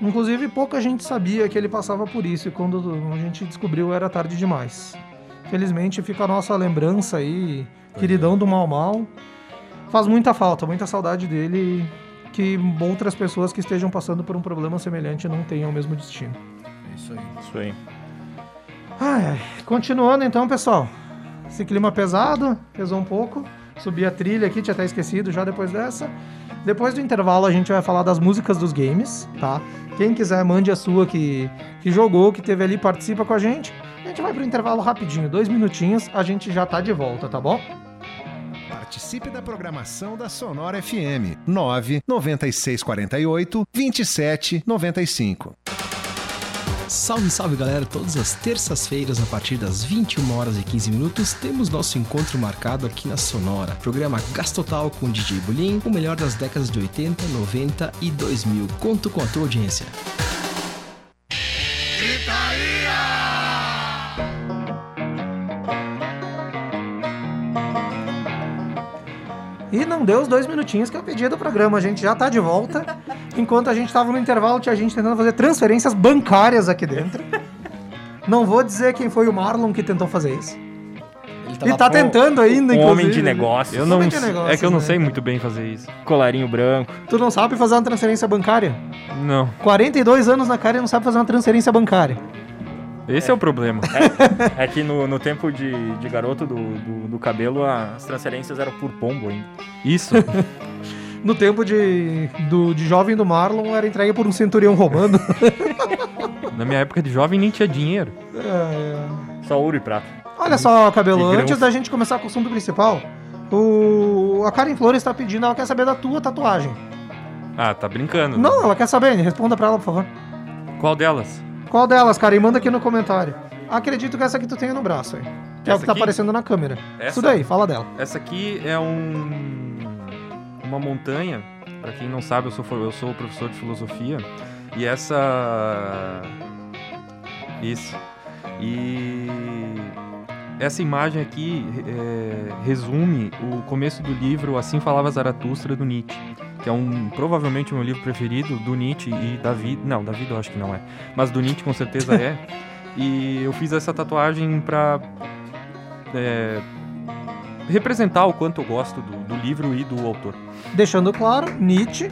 Inclusive, pouca gente sabia que ele passava por isso, e quando a gente descobriu era tarde demais. Felizmente fica a nossa lembrança aí, queridão do Mal Mal. Faz muita falta, muita saudade dele, que outras pessoas que estejam passando por um problema semelhante não tenham o mesmo destino. é isso aí. Isso aí. Ai. Continuando então, pessoal. Esse clima pesado, pesou um pouco. Subi a trilha aqui, tinha até esquecido já depois dessa. Depois do intervalo a gente vai falar das músicas dos games, tá? Quem quiser, mande a sua que, que jogou, que teve ali, participa com a gente. A gente vai pro intervalo rapidinho, dois minutinhos, a gente já tá de volta, tá bom? Participe da programação da Sonora FM 9 9648 2795. Salve, salve galera! Todas as terças-feiras, a partir das 21 horas e 15 minutos, temos nosso encontro marcado aqui na Sonora. Programa Gás Total com DJ Bulim, o melhor das décadas de 80, 90 e 2000. Conto com a tua audiência. E não deu os dois minutinhos que eu pedi do programa, a gente já tá de volta. Enquanto a gente tava no intervalo, tinha gente tentando fazer transferências bancárias aqui dentro. Não vou dizer quem foi o Marlon que tentou fazer isso. Ele E tá tentando ainda, Um inclusive. homem de negócios. Eu não, Como é que é negócio, é que eu não né? sei muito bem fazer isso. Colarinho branco. Tu não sabe fazer uma transferência bancária? Não. 42 anos na cara e não sabe fazer uma transferência bancária. Esse é, o problema. É que no, no tempo de, de garoto do, do, do cabelo, as transferências eram por pombo ainda. Isso. No tempo de, do, de jovem do Marlon, era entregue por um centurião romano. Na minha época de jovem nem tinha dinheiro. É, Só ouro e prata. Olha só, Cabelo, antes da gente começar com o assunto principal, o... a Karen Flores está pedindo, ela quer saber da tua tatuagem. Ah, tá brincando. né? Não, ela quer saber, responda pra ela, por favor. Qual delas? Qual delas, Karen? Manda aqui no comentário. Acredito que essa que tu tem no braço aí. Que é o Essa que tá aqui? aparecendo na câmera. Essa? Isso daí, fala dela. Essa aqui é um uma montanha. Pra quem não sabe, eu sou, eu sou professor de filosofia. E essa. Isso. E essa imagem aqui é, resume o começo do livro Assim Falava Zaratustra do Nietzsche, que é um provavelmente o meu livro preferido do Nietzsche e Davi, não, Davi eu acho que não é, mas do Nietzsche com certeza é. E eu fiz essa tatuagem pra é, representar o quanto eu gosto do, do livro e do autor. Deixando claro, Nietzsche.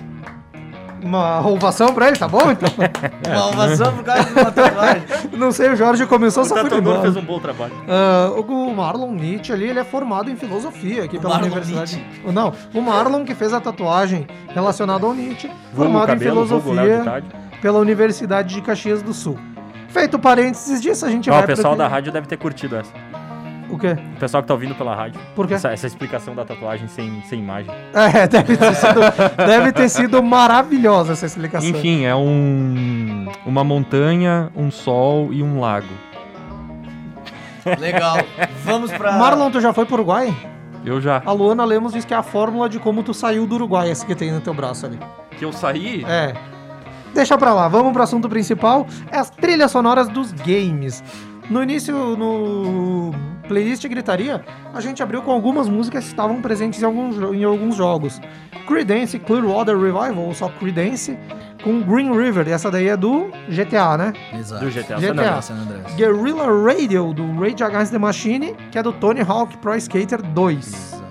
Uma ovação pra ele, tá bom? Então, Uma ovação por causa de uma tatuagem. não sei, o Jorge começou O só foi tatuador embora. fez um bom trabalho. Ah, o Marlon Nietzsche ali, ele é formado em filosofia aqui pela Marlon universidade. Não, o Marlon que fez a tatuagem relacionada ao Nietzsche, Vulgo formado em cabelo, de filosofia pela Universidade de Caxias do Sul. Feito parênteses disso, a gente Ó, vai o pessoal da rádio deve ter curtido essa. O quê? O pessoal que tá ouvindo pela rádio. Por quê? Essa, essa explicação da tatuagem sem, sem imagem. É, deve ter sido, deve ter sido maravilhosa essa explicação. Enfim, é um uma montanha, um sol e um lago. Legal. Vamos pra. Marlon, tu já foi pro Uruguai? Eu já. A Luana Lemos diz que é a fórmula de como tu saiu do Uruguai, essa que tem no teu braço ali. Que eu saí? É. Deixa pra lá, vamos pro assunto principal. É as trilhas sonoras dos games. No início, no playlist Gritaria, a gente abriu com algumas músicas que estavam presentes em alguns, em alguns jogos. Creedence Clearwater Revival, ou só Creedence, com Green River, e essa daí é do GTA, né? Exato. Do GTA. GTA. San Andreas. San Andreas. Guerrilla Radio, do Rage Against the Machine, que é do Tony Hawk Pro Skater 2.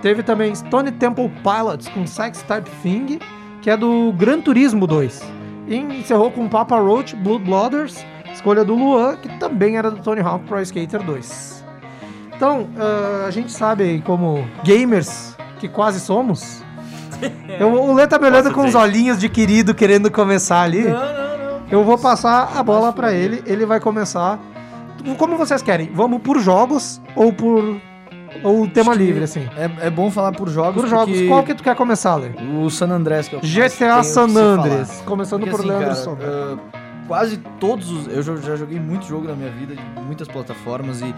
Teve também Stone Temple Pilots com Sex Type Thing, que é do Gran Turismo 2. E encerrou com Papa Roach, Blood Blooders, escolha do Luan, que também era do Tony Hawk Pro Skater 2. Então, ah, a gente sabe como gamers que quase somos. Eu, o Lê tá me olhando Posso com os olhinhos de querido querendo começar ali. Não, não, não. Eu vou passar a bola pra ele, ele vai começar. Como vocês querem? Vamos por jogos ou por. Ou tema livre, assim? É, é bom falar por jogos. Por jogos. Qual que tu quer começar, Lê? O San Andreas que eu GTA San falar. Começando Porque, por assim, Leandro cara, Sombra. ah, quase todos os. Eu já, joguei muito jogo na minha vida, de muitas plataformas, e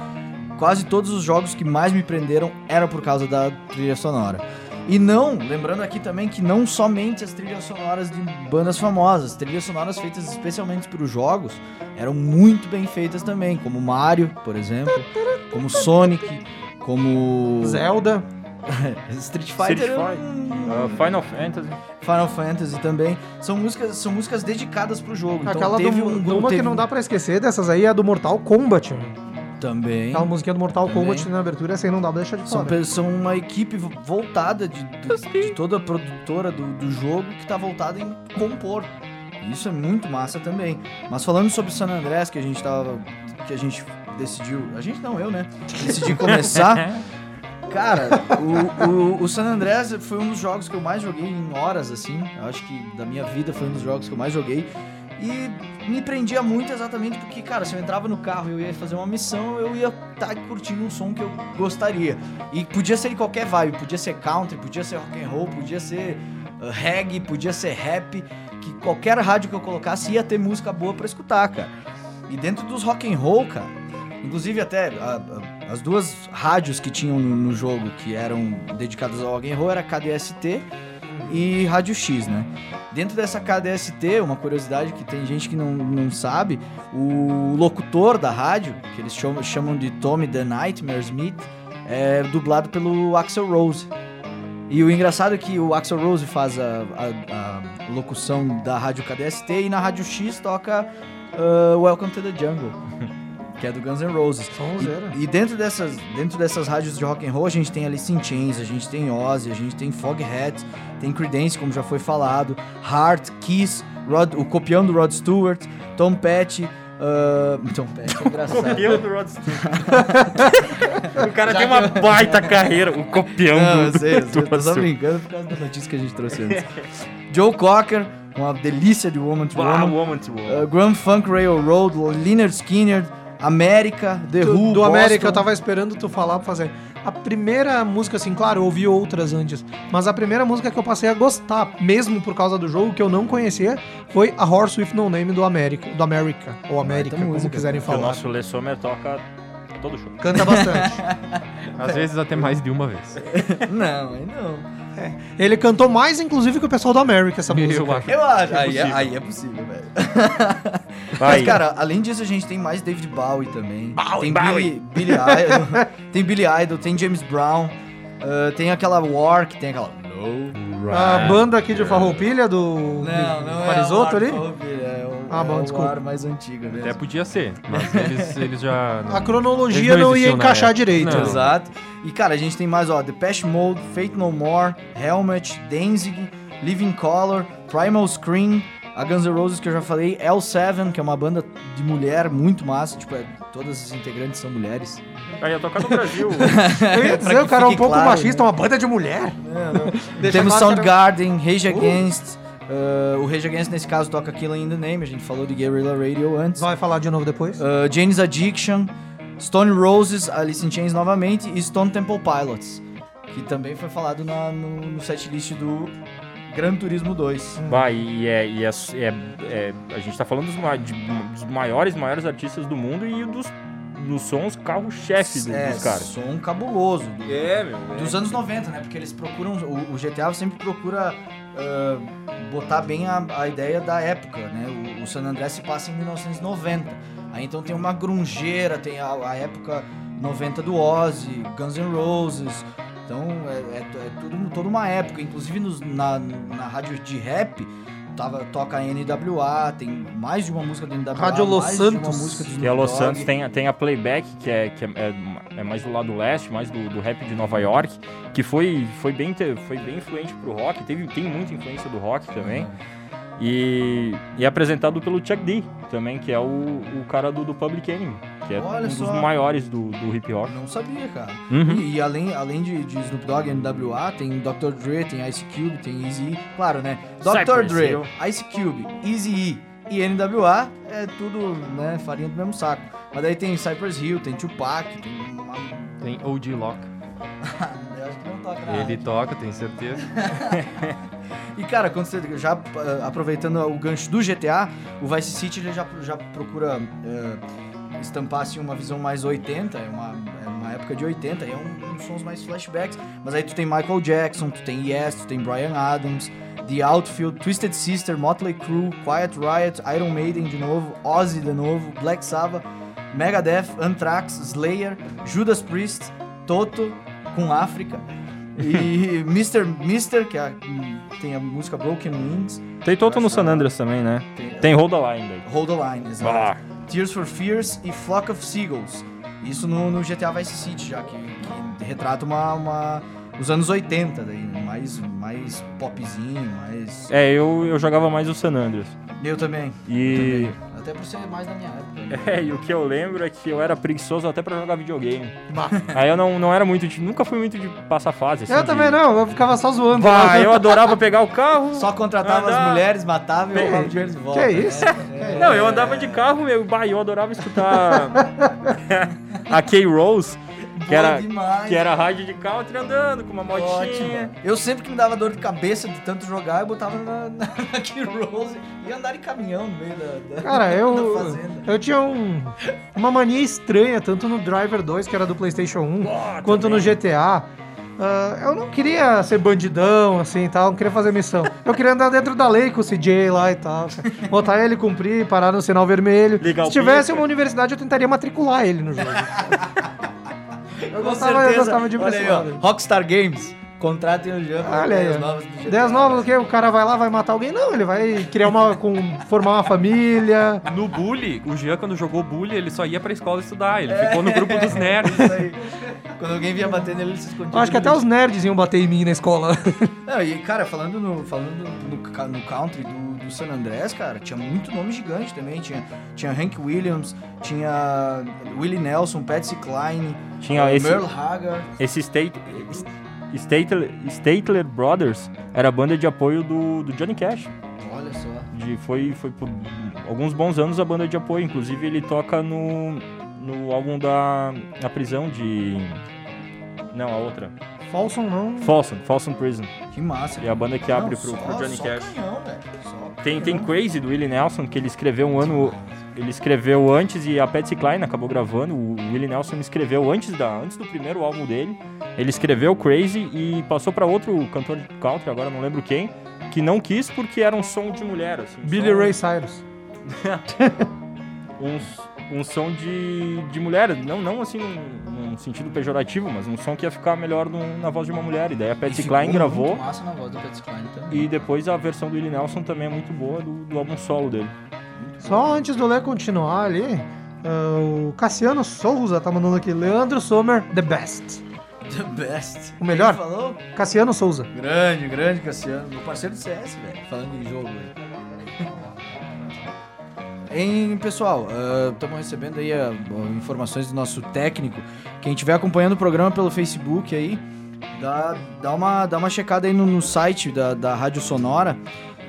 quase todos os jogos que mais me prenderam eram por causa da trilha sonora. E não, lembrando aqui também que não somente as trilhas sonoras de bandas famosas, trilhas sonoras feitas especialmente para os jogos eram muito bem feitas também, como Mario, por exemplo, como Sonic, como Zelda. Street Fighter, Street Fighter. Uh, Final Fantasy. Final Fantasy também. São músicas, são músicas dedicadas pro jogo. Então Aquela teve do, um uma teve que não dá pra esquecer dessas aí é a do Mortal Kombat. né? também. Aquela musiquinha do Mortal Também. Kombat na abertura, essa aí não dá pra deixar de São, fora. são uma equipe vo- voltada de, do- de toda a produtora do, do jogo que tá voltada em compor. Isso é muito massa também. Mas falando sobre San Andreas, que a gente tava. que a gente decidiu. A gente não, eu, né? Decidi começar. Cara, o, o, o San Andreas foi um dos jogos que eu mais joguei em horas, assim. Eu acho que da minha vida foi um dos jogos que eu mais joguei. E me prendia muito exatamente porque, cara, se eu entrava no carro e eu ia fazer uma missão, eu ia estar curtindo um som que eu gostaria. E podia ser de qualquer vibe, podia ser country, podia ser rock and roll, podia ser uh, reggae, podia ser rap, que qualquer rádio que eu colocasse ia ter música boa pra escutar, cara. E dentro dos rock and roll, cara, inclusive até as duas rádios que tinham no, jogo que eram dedicadas ao rock and roll era KDST e Rádio X, né? Dentro dessa KDST, uma curiosidade que tem gente que não, não sabe, o locutor da rádio, que eles chamam, chamam de Tommy the Nightmare Smith, é dublado pelo Axel Rose. E o engraçado é que o Axel Rose faz a, a- a locução da rádio KDST e na Rádio X toca uh, Welcome to the Jungle, que é do Guns N' Roses. E, e dentro, dessas, dentro dessas rádios de rock and roll, a gente tem Alice in Chains, a gente tem Ozzy, a gente tem Foghat, tem Creedence, como já foi falado, Heart, Kiss, Rod, o copião do Rod Stewart, Tom Petty, uh, Tom Petty, é engraçado. Copião do Rod Stewart. o cara tem uma baita carreira. O copião Não, do, sei, do tô Rod só Stewart. brincando por causa da notícia que a gente trouxe antes. Joe Cocker, uma delícia de Woman to Woman. Woman to Woman. Uh, Grand Funk Railroad, Leonard Skinner, América, The Do, Who, do América, eu Boston. tava esperando tu falar pra fazer. A primeira música, assim, claro, eu ouvi outras antes, mas a primeira música que eu passei a gostar, mesmo por causa do jogo, que eu não conhecia, foi a Horse with No Name do América, do América, ou América, como música, quiserem Que o falar. nosso Le Sommer toca todo show. Canta bastante. Às vezes até mais de uma vez. Não, aí não. Ele cantou mais, inclusive, que o pessoal do América, essa música. Eu acho. Eu acho. Aí é, possível. aí é possível, velho. Mas, cara, além disso, a gente tem mais David Bowie também. Bowie, tem Bowie. Billy, Billy Idol. tem Billy Idol, tem James Brown. ah, tem aquela War, que tem aquela... No. A banda aqui de Farroupilha, do Não, não é War ali? Farroupilha, É o, Ah, bom, é desculpa. Mais antiga mesmo. Até podia ser, mas eles, eles já. A cronologia não não, ia encaixar época. direito. Não. Exato. E, cara, a gente tem mais, ó, Depeche Mode, Fate No More, Helmet, Danzig, Living Color, Primal Scream, a Guns N' Roses que eu já falei, L7, que é uma banda de mulher muito massa, tipo, é, todas as integrantes são mulheres. Aí ia tocar no Brasil. Eu ia dizer, o cara é um pouco claro, machista, né? uma banda de mulher. Deixa Temos claro que era- Soundgarden, Rage Against, uh, o Rage Against nesse caso toca Killing in the Name, a gente falou de Guerrilla Radio antes. Vai falar de novo depois? Uh, Jane's Addiction, Stone Roses, Alice in Chains novamente e Stone Temple Pilots, que também foi falado na- no, no setlist do Gran Turismo 2. Vai, e, é, e é, é- é- a gente tá falando dos, ma- de- dos maiores, maiores artistas do mundo e dos, dos sons carro-chefe do- É, dos caras. som cabuloso. do- É, meu. Dos anos 90, né? Porque eles procuram. O, o GTA sempre procura ah, botar bem a, a ideia da época, né? O, o San Andreas se passa em 1990. Aí então tem uma grungeira, tem a, a época 90 do Ozzy, Guns N' Roses. Então é, é, é tudo, toda uma época. Inclusive nos- na, na rádio de rap, tava, toca a NWA, tem mais de uma música da NWA. Rádio Los Santos. música do Que é Los. Santos, tem, a- tem a Playback, que, é, que é, é- é mais do lado leste, mais do, do rap de Nova York, que foi, foi, bem, foi bem influente pro rock, teve, tem muita influência do rock também. E, e é apresentado pelo Chuck D também, que é o, o cara do, do Public Enemy, que é Olha um dos só. maiores do, do hip hop. Não sabia, cara. Uhum. E, e além, além de, de Snoop Dogg e NWA, tem Dr. Dre, tem Ice Cube, tem Easy Claro, né? Dr. Dre. Ice Cube, Easy E e NWA é tudo, né, farinha do mesmo saco. Mas daí tem Cypress Hill, tem Tupac, tem. Tem OG Lock. Acho que não toca na Ele rádio. toca, tenho certeza. E cara, quando você já ah, aproveitando o gancho do GTA, o Vice City ele já, já procura eh, estampar assim, uma visão mais 80, é uma, é uma época de 80, é um, uns sons mais flashbacks. Mas aí tu tem Michael Jackson, tu tem Yes, tu tem Brian Adams, The Outfield, Twisted Sister, Motley Crue, Quiet Riot, Iron Maiden de novo, Ozzy de novo, Black Sabbath, Megadeth, Anthrax, Slayer, Judas Priest, Toto com África. E Mr. Mister, que é a- tem a música Broken Wings. Tem Toto no San. Andreas também, né? Tem, Tem Hold the Line daí. Hold the Line, exato. Ah, Tears for Fears e Flock of Seagulls. Isso no, no GTA Vice City já, que, que retrata uma, uma- os anos 80, daí, né? mais, mais popzinho, mais... é, eu, eu jogava mais o San Andreas. Eu também. E, também. Até por ser mais da minha época. né? é, e o que eu lembro é que eu era preguiçoso até pra jogar videogame. Bah. Aí eu não, não era muito de. Nunca fui muito de passar fase. assim, Eu de- também não, eu ficava só zoando. Bah, eu adorava pegar o carro. Só contratava as Andar. mulheres, matava e roubava o dinheiro de volta. que isso? né? Não, eu andava de carro, meu, bah, eu adorava escutar a K-Rose, que Boa era, demais. que era rádio de country andando com uma motinha. Ótimo. Eu sempre que me dava dor de cabeça de tanto jogar, eu botava na, na, na Key Rose e ia andar em caminhão no meio da, da, Cara, da eu, fazenda. eu tinha um- uma mania estranha, tanto no Driver 2, que era do PlayStation 1, Ah, quanto no GTA. Ah, eu não queria ser bandidão, assim, tal, não queria fazer missão. Eu queria andar dentro da lei com o CJ lá e tal. Botar ele, cumprir, parar no sinal vermelho. Ligar o Se tivesse uma universidade, eu tentaria matricular ele no jogo. Eu Com gostava, eu certeza. gostava de Olha aí, ó, Rockstar Games. Contratem o Jean pra Olha aí, ideias ó. novas do. Ideias novas do que? O cara vai lá, vai matar alguém? Não, ele vai criar uma. Com, formar uma família. No Bully, o Jean, quando jogou Bully, ele só ia pra escola estudar. Ele ficou no grupo dos nerds. Isso aí. Quando alguém vinha bater nele, ele se escondia. Eu acho que até os nerds iam bater em mim na escola. Não, e cara, falando no, falando no, no country do, do San Andrés, cara, tinha muito nome gigante também. Tinha, tinha Hank Williams, tinha Willie Nelson, Patsy Cline, Tinha eh, esse- Merle Haggard. Esse State, Statler, Statler Brothers era a banda de apoio do, do Johnny Cash. Olha só. De, foi, foi por alguns bons anos a banda de apoio. Inclusive ele toca no, no álbum da na prisão de. Não, a outra. Folsom não. Folsom, Folsom Prison. Que massa. É a banda que Não, abre pro, só- pro Johnny Cash. Canhão, Tem, tem. Crazy do Willie Nelson, que ele escreveu um ano. Ele escreveu antes e a Patsy Cline acabou gravando. O Willie Nelson escreveu antes, da, antes do primeiro álbum dele. Ele escreveu Crazy e passou pra outro cantor de country, agora não lembro quem, que não quis porque era um som de mulher. Assim, Billy Ray Cyrus. Um, s- um som de, de mulher, não, não assim num, num sentido pejorativo, mas um som que ia ficar melhor num- na voz de uma mulher. E daí a Patsy Cline gravou. Muito massa na voz do Patsy Cline também. E depois a versão do Willie Nelson também é muito boa do, do álbum solo dele. Só antes do Lê continuar ali, ah, o Cassiano Souza tá mandando aqui. Leandro Sommer, the best. The best. O melhor? Quem falou? Cassiano Souza. Grande, grande Cassiano. Meu parceiro do CS, velho. Falando em jogo aí. Hein, pessoal, estamos recebendo aí ah, informações do nosso técnico. Quem estiver acompanhando o programa pelo Facebook aí, dá, dá, uma, dá uma checada aí no, no site da, da Rádio Sonora,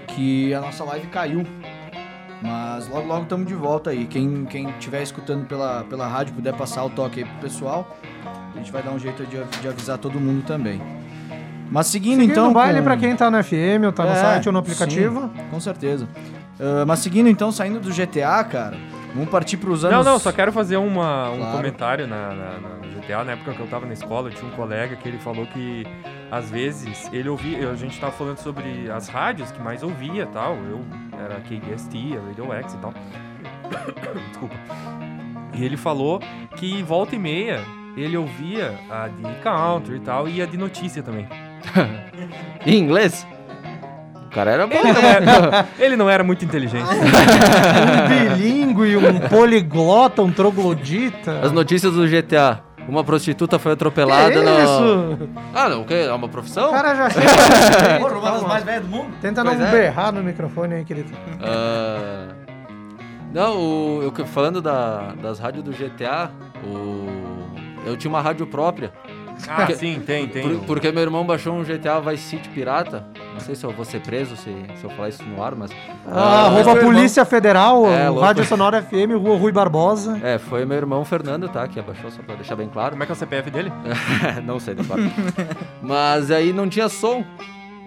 que a nossa live caiu. Mas logo, logo estamos de volta aí. Quem quem estiver escutando pela, pela rádio, puder passar o toque aí pro pessoal, a gente vai dar um jeito de, de avisar todo mundo também. Mas seguindo, Seguindo então. o baile com- pra quem tá no FM ou tá no É, site ou no aplicativo. sim, com certeza. Ah, mas seguindo então, saindo do GTA, cara, vamos partir pros anos. Não, não, só quero fazer uma, um Claro. comentário na, na- na- no GTA. Na época que eu tava na escola, eu tinha um colega que ele falou que às vezes ele ouvia. A gente tava falando sobre as rádios que mais ouvia e tal. Eu era KDST, a Radio X e tal. Desculpa. E ele falou que volta e meia ele ouvia a de country e tal e a de notícia também. Em inglês? O cara era bom. Ele não era, ele não era muito inteligente. Um bilíngue, um poliglota, um troglodita. As notícias do GTA. Uma prostituta foi atropelada Que no... isso? Ah, não, o quê? É uma profissão? O cara já chega. Porra, uma das mais velhas do mundo? Tenta Pois não é. berrar no microfone aí, querido. Ah, Não, o, eu, falando da- das rádios do GTA, o, eu tinha uma rádio própria. Ah, Porque- sim, tem, tem. Por- porque meu irmão baixou um GTA Vice City pirata. Não sei se eu vou ser preso se, se eu falar isso no ar, mas. Ah, Ah, rouba a Polícia Federal, É. Rádio Sonora FM, Rua Rui Barbosa. É, foi meu irmão Fernando, tá? Que abaixou, só pra deixar bem claro. Como é que é o CPF dele? não sei, de fato. Mas aí não tinha som.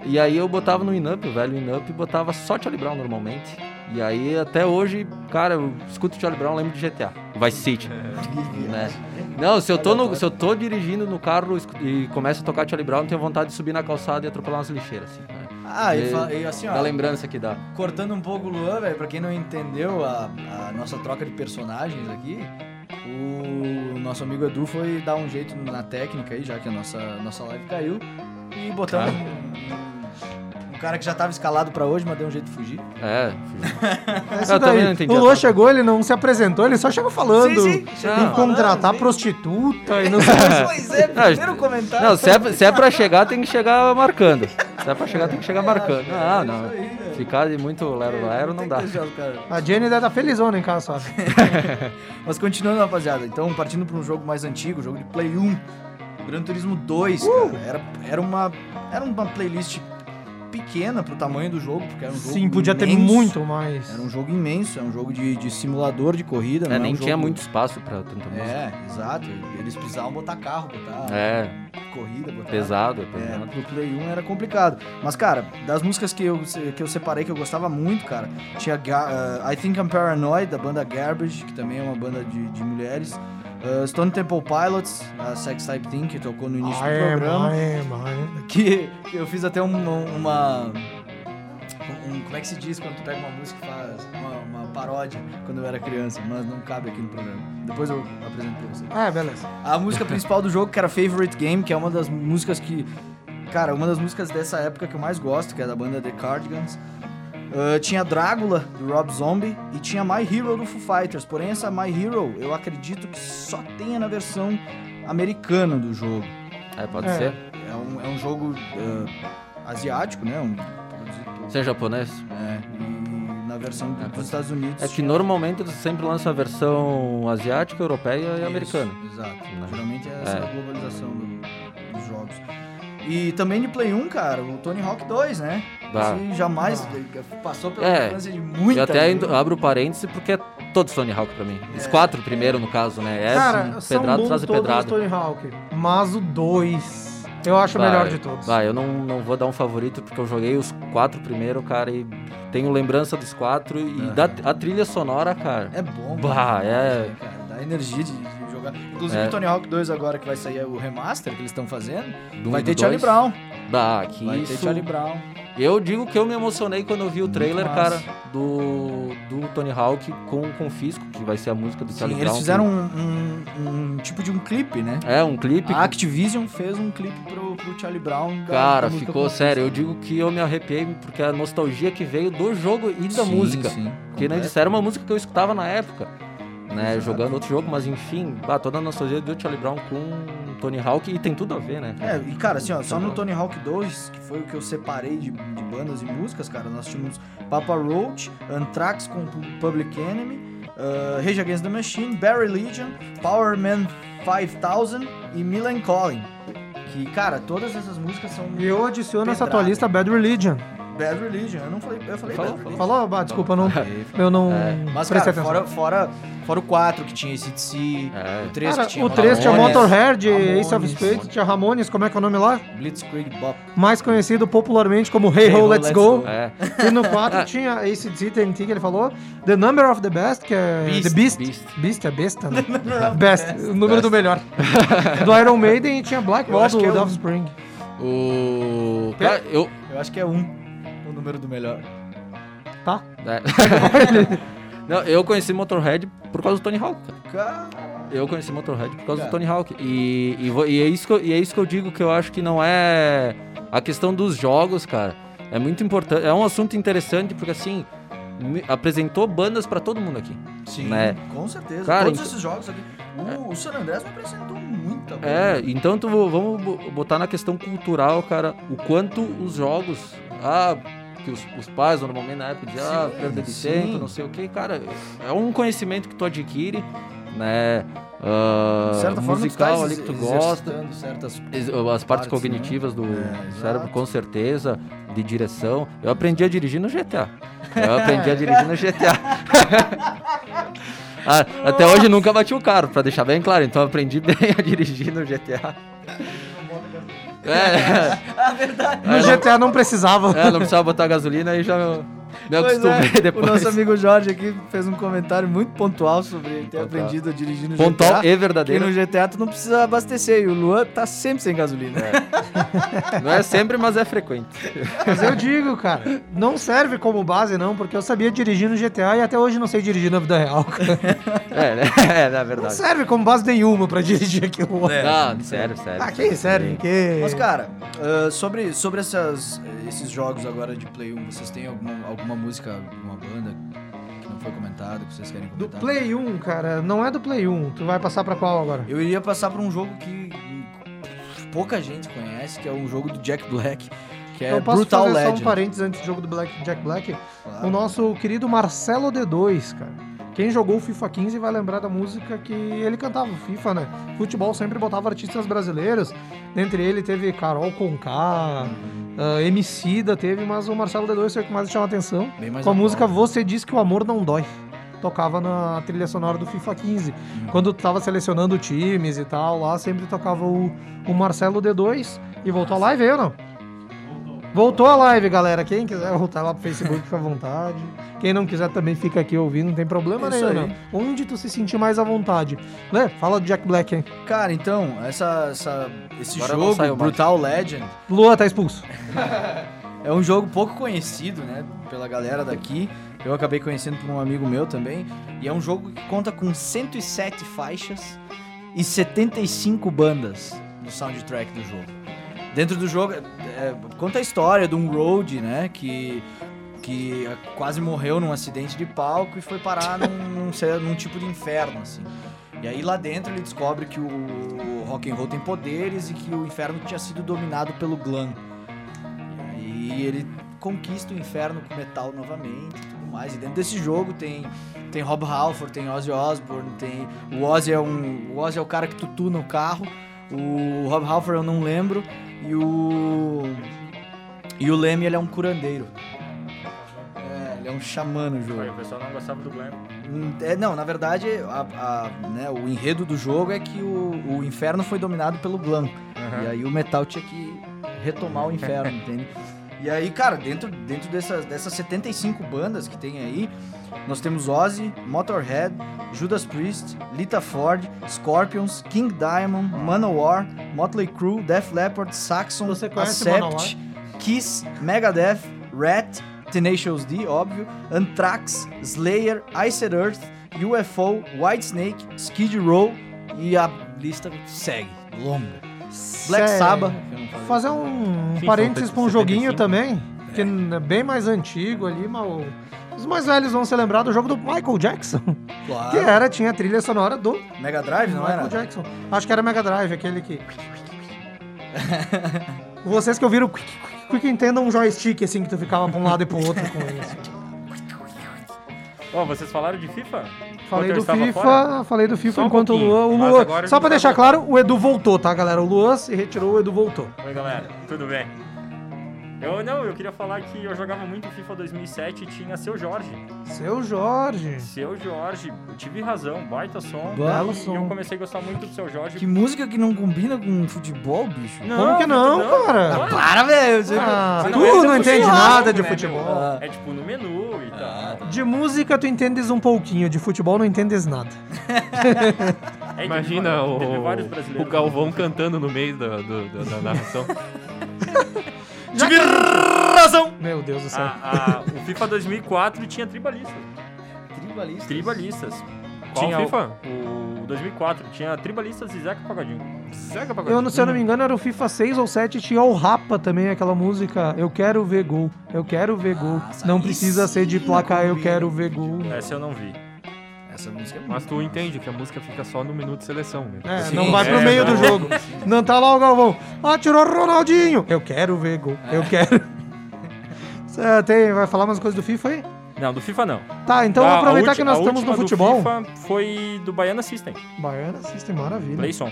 E aí eu botava no Inup, o velho Inup, e botava só Charlie Brown normalmente. E aí até hoje, cara, eu escuto Charlie Brown, lembro de GTA. Vice City. Né? Não, se eu, tô no- se eu tô dirigindo no carro e começa a tocar Charlie Brown, eu tenho vontade de subir na calçada e atropelar umas lixeiras, assim. né? Ah, e, e assim, ó. Da lembrança que dá. Cortando um pouco o Luan, velho, pra quem não entendeu a, a nossa troca de personagens aqui, o nosso amigo Edu foi dar um jeito na técnica aí, já que a nossa, nossa live caiu, e botamos um cara que já tava escalado pra hoje, mas deu um jeito de fugir. É, É isso Eu também não entendi O troca. chegou, ele não se apresentou, ele só chegou falando Sim, sim, chegou em falando, contratar sim. prostituta e não sei Pois é, primeiro comentário. Não, se é, se é pra chegar, tem que chegar marcando. Se é pra chegar, tem que chegar marcando. Não, não. Ficar de muito lero-lero não dá. A Jenny deve estar felizona em casa, sabe? Mas continuando, rapaziada. Então, partindo para um jogo mais antigo, jogo de Play 1, Gran Turismo 2, Uh! cara. Era, era, uma, era uma playlist pequena pro tamanho do jogo, porque era um jogo Sim, podia ter imenso. muito mais. Era um jogo imenso, é um jogo de, de simulador de corrida. É, não nem um tinha jogo- muito espaço pra tanta música. É, exato. Eles precisavam botar carro, botar É, corrida, botar... pesado, é É, pesado. pro Play 1 era complicado. Mas, cara, das músicas que eu, que eu separei que eu gostava muito, cara, tinha uh, I Think I'm Paranoid, da banda Garbage, que também é uma banda de, de mulheres. Uh, Stone Temple Pilots, a Sex Type Thing, que tocou no início Ai, do programa. ai, ai. Que eu fiz até uma. uma um- como é que se diz quando tu pega uma música e faz uma, uma paródia quando eu era criança, mas não cabe aqui no programa. Depois eu apresento pra você. Ah, beleza. A música principal do jogo, que era Favorite Game, que é uma das músicas que. Cara, uma das músicas dessa época que eu mais gosto, que é da banda The Cardigans. Ah, tinha Drácula, do Rob Zombie, e tinha My Hero do Foo Fighters. Porém, essa My Hero, eu acredito que só tenha na versão americana do jogo. É, pode É. ser. É um, é um jogo ah, asiático, né? Um, produzido- Ser japonês. é, e na versão É, dos Estados Unidos. É que normalmente eles sempre lançam a versão asiática, europeia e Isso, americana. Exato. Né? Geralmente é essa É. globalização do- dos jogos. E também de Play 1, cara, o Tony Hawk 2, né? Dá. Esse jamais passou pela É, infância de muita E até gente. abro parênteses porque é todos Tony Hawk pra mim. Os quatro primeiro, no caso, né? É Cara, assim, são pedrada bons atrás de todos pedrada. os Tony Hawk, mas o 2 eu acho o melhor de todos. Vai, eu não, não vou dar um favorito porque eu joguei os quatro primeiro, cara, e tenho lembrança dos quatro. E Aham. da, a trilha sonora, cara. É bom, Bah, mano. é- Cara, dá energia de, de jogar. Inclusive, É. Tony Hawk 2 agora que vai sair o remaster que eles estão fazendo, do vai ter Charlie dois. Brown. Dá, que Vai isso. ter Charlie Brown. Eu digo que eu me emocionei quando eu vi o trailer, cara, do, do Tony Hawk com o Confisco, que vai ser a música do Charlie Sim, Brown. eles fizeram um, um- um tipo de um clipe, né? É, um clipe. A Activision fez um clipe pro, pro Charlie Brown. da- Cara, da ficou sério. Eu digo que eu me arrepiei porque a nostalgia que veio do jogo e da Sim, música. sim, Porque completo. disseram uma música que eu escutava na época, né? Exato. Jogando outro jogo, mas enfim, bah, toda a nostalgia do Charlie Brown com Tony Hawk e tem tudo a ver, né? É, e cara, assim, ó, só no Tony Hawk 2, que foi o que eu separei de, de bandas e músicas, cara, nós tínhamos Papa Roach, Anthrax com Pu- Public Enemy, uh, Rage Against the Machine, Barry Legion, Power Man 5000 e Milan Calling. Que, cara, todas essas músicas são E eu adiciono essa tua Pedrada. lista Bad Religion. Bad Religion. Eu não falei, eu falei Falou, Bad Religion. Falou? Bah, desculpa, eu não, eu não É. Mas, cara, atenção. fora, fora, fora o 4 que tinha ACDC, É. o 3 Cara, que tinha o 3 tinha Motorhead, Ramones, Ace of Spades, tinha Ramones, como é que é o nome lá? Blitzkrieg Bop. Mais conhecido popularmente como Hey, Hey Ho, Let's, Let's Go. Go. É. E no 4 tinha ACDC, TNT, que ele falou. The Number of the Best, que é Beast. The Beast. Beast. Beast é besta, né? Best, Best. o número do melhor. do Iron Maiden e tinha Black Wall do Offspring. O. Cara, eu. Eu acho que é um número do melhor. Tá? é. Não, eu conheci Motorhead por causa do Tony Hawk, cara. Eu conheci Motorhead por causa Cara. do Tony Hawk. E, e, vo- e é isso que eu, e é isso que eu digo que eu acho que não é a questão dos jogos, cara. É muito importante. É um assunto interessante porque assim apresentou bandas pra todo mundo aqui. sim, Né? com certeza. Cara, Todos então- esses jogos aqui. O, o San Andreas me apresentou muita banda. É, então tu, vamos bo- botar na questão cultural, cara, o quanto os jogos. Ah, que os, os pais normalmente na época diziam, ah, perda de sim. tempo, não sei o que, cara. É um conhecimento que tu adquire, né? ah, De certa forma, musical tu tá ali que tu gosta. certas As partes partes, cognitivas do É, cérebro, com certeza, de direção. Eu aprendi a dirigir no GTA. Eu aprendi a dirigir no GTA. Ah, até hoje nunca bati o carro, pra deixar bem claro. Então eu aprendi bem a dirigir no GTA. É, Ah, verdade. No GTA não precisava. é, não precisava botar gasolina e já me acostumei é, depois. O nosso amigo Jorge aqui fez um comentário muito pontual sobre ter Pontual. aprendido a dirigir no Pontual GTA. e Que verdadeiro. no GTA tu não precisa abastecer e o Luan tá sempre sem gasolina. Não é sempre, mas é frequente. Mas eu digo, cara, não serve como base, não, porque eu sabia dirigir no GTA e até hoje não sei dirigir na vida real, cara. É, né? É, na Não verdade. serve como base nenhuma pra dirigir aquilo. lá. Não, sério, sério. Ah, que serve? Que... Mas, cara, ah, sobre, sobre essas, esses jogos agora de Play 1, vocês têm alguma, alguma música, alguma banda que não foi comentada, que vocês querem Do comentar? Play 1, cara, não é do Play 1. Tu vai passar pra qual agora? Eu iria passar por um jogo que pouca gente conhece, que é um jogo do Jack Black, que é eu posso Brutal fazer Legend. só um parênteses antes do jogo do Black, Jack Black. Claro. O nosso querido Marcelo D2, cara. Quem jogou o FIFA 15 vai lembrar da música que ele cantava, FIFA, né? Futebol sempre botava artistas brasileiros. Dentre ele teve Carol Conká, uh, Emicida teve, mas o Marcelo D2 foi o que mais chama atenção. Com a música Você Diz Que o Amor Não Dói. Tocava na trilha sonora do FIFA 15. Quando tu tava selecionando times e tal, lá sempre tocava o, o Marcelo D2. E voltou a live ou não? Voltou a live, galera. Quem quiser voltar lá pro Facebook, fica à vontade. Quem não quiser também fica aqui ouvindo, não tem problema Isso nenhum. aí. Onde tu se sentir mais à vontade. Lê, fala do Jack Black, hein? Cara, então, essa, essa, esse Agora saiu jogo, mais. Brutal Legend, Lua tá expulso. é um jogo pouco conhecido, né, pela galera daqui. Eu acabei conhecendo por um amigo meu também. E é um jogo que conta com 107 faixas e 75 bandas no soundtrack do jogo. Dentro do jogo, é, conta a história de um road, né, que, que quase morreu num acidente de palco e foi parar num, num, num tipo de inferno, assim. E aí lá dentro ele descobre que o rock and roll tem poderes e que o inferno tinha sido dominado pelo glam. E aí ele conquista o inferno com metal novamente e tudo mais. E dentro desse jogo tem tem Rob Halford, tem Ozzy Osbourne, tem o Ozzy é um o Ozzy é o cara que tu tuna o carro. O Rob Halford eu não lembro e o e o Leme ele é um curandeiro. Xamã no jogo. O pessoal não gostava do Glam. Hum, É, não, na verdade, a- a- né, o enredo do jogo é que o, o inferno foi dominado pelo Glam. E aí o metal tinha que retomar o inferno, entende? E aí, cara, dentro, dentro dessas, dessas 75 bandas que tem aí, nós temos Ozzy, Motorhead, Judas Priest, Lita Ford, Scorpions, King Diamond, Manowar, Motley Crue, Def Leppard, Saxon, Você conhece Accept, Kiss, Megadeth, Rat, Tenacious D, óbvio, Anthrax, Slayer, Iced Earth, UFO, Whitesnake, Skid Row e a lista segue, longa. Black. Sabbath. Fazer um parênteses pra um joguinho 75. também, que é bem mais antigo ali, mas os mais velhos vão se lembrar do jogo do Michael Jackson, Claro. que era, tinha a trilha sonora do Mega Drive, não Michael era? Jackson. Acho que era Mega Drive, aquele que... Vocês que ouviram Quick, Quick entendam um joystick assim que tu ficava pra um lado e pro outro com isso. Ó, vocês falaram de FIFA? Falei do FIFA, fora? falei do FIFA um enquanto o Luan. O Luan só pra gente deixar claro, o Edu voltou, tá, galera? O Luan se retirou, o Edu voltou. Oi, galera, tudo bem? Eu não, eu queria falar que eu jogava muito FIFA 2007 e tinha Seu Jorge. Seu Jorge. Seu Jorge, eu tive razão, baita som. Belo e som. eu comecei a gostar muito do Seu Jorge. Que música que não combina com futebol, bicho? Como que não, cara? Claro. Para, velho! você- Ah, Mas tu não é não entende nada de né, futebol. meu? Ah. É tipo no menu e tal. De música tu entendes um pouquinho, de futebol não entendes nada. É, teve Imagina teve vários o, o brasileiros. Galvão cantando no meio da, do- da- da narração. Meu Deus do céu. A- a- o FIFA 2004 tinha tribalista. tribalistas. Tribalistas. Qual tinha FIFA? O, o 2004. Tinha Tribalistas e Zeca Pagodinho. Zeca Pagodinho. Eu, não- se eu não me engano, era o FIFA 6 ou 7, tinha o Rapa também, aquela música Eu quero ver gol, eu quero ver gol. Nossa, Não aí precisa ser de placar, eu quero ver gol. Essa eu não vi. Essa música é Mas tu entende que a música fica só no minuto de seleção, né? É, Sim, não vai pro é, meio do não. jogo. Não tá lá o Galvão. Ah, tirou o Ronaldinho. Eu quero ver gol. Eu quero. Você tem, vai falar umas coisas do FIFA aí? Não, do FIFA não. Tá, então A- a aproveitar que nós estamos no última do futebol. FIFA foi do Baiana System. Baiana System, maravilha. Playson.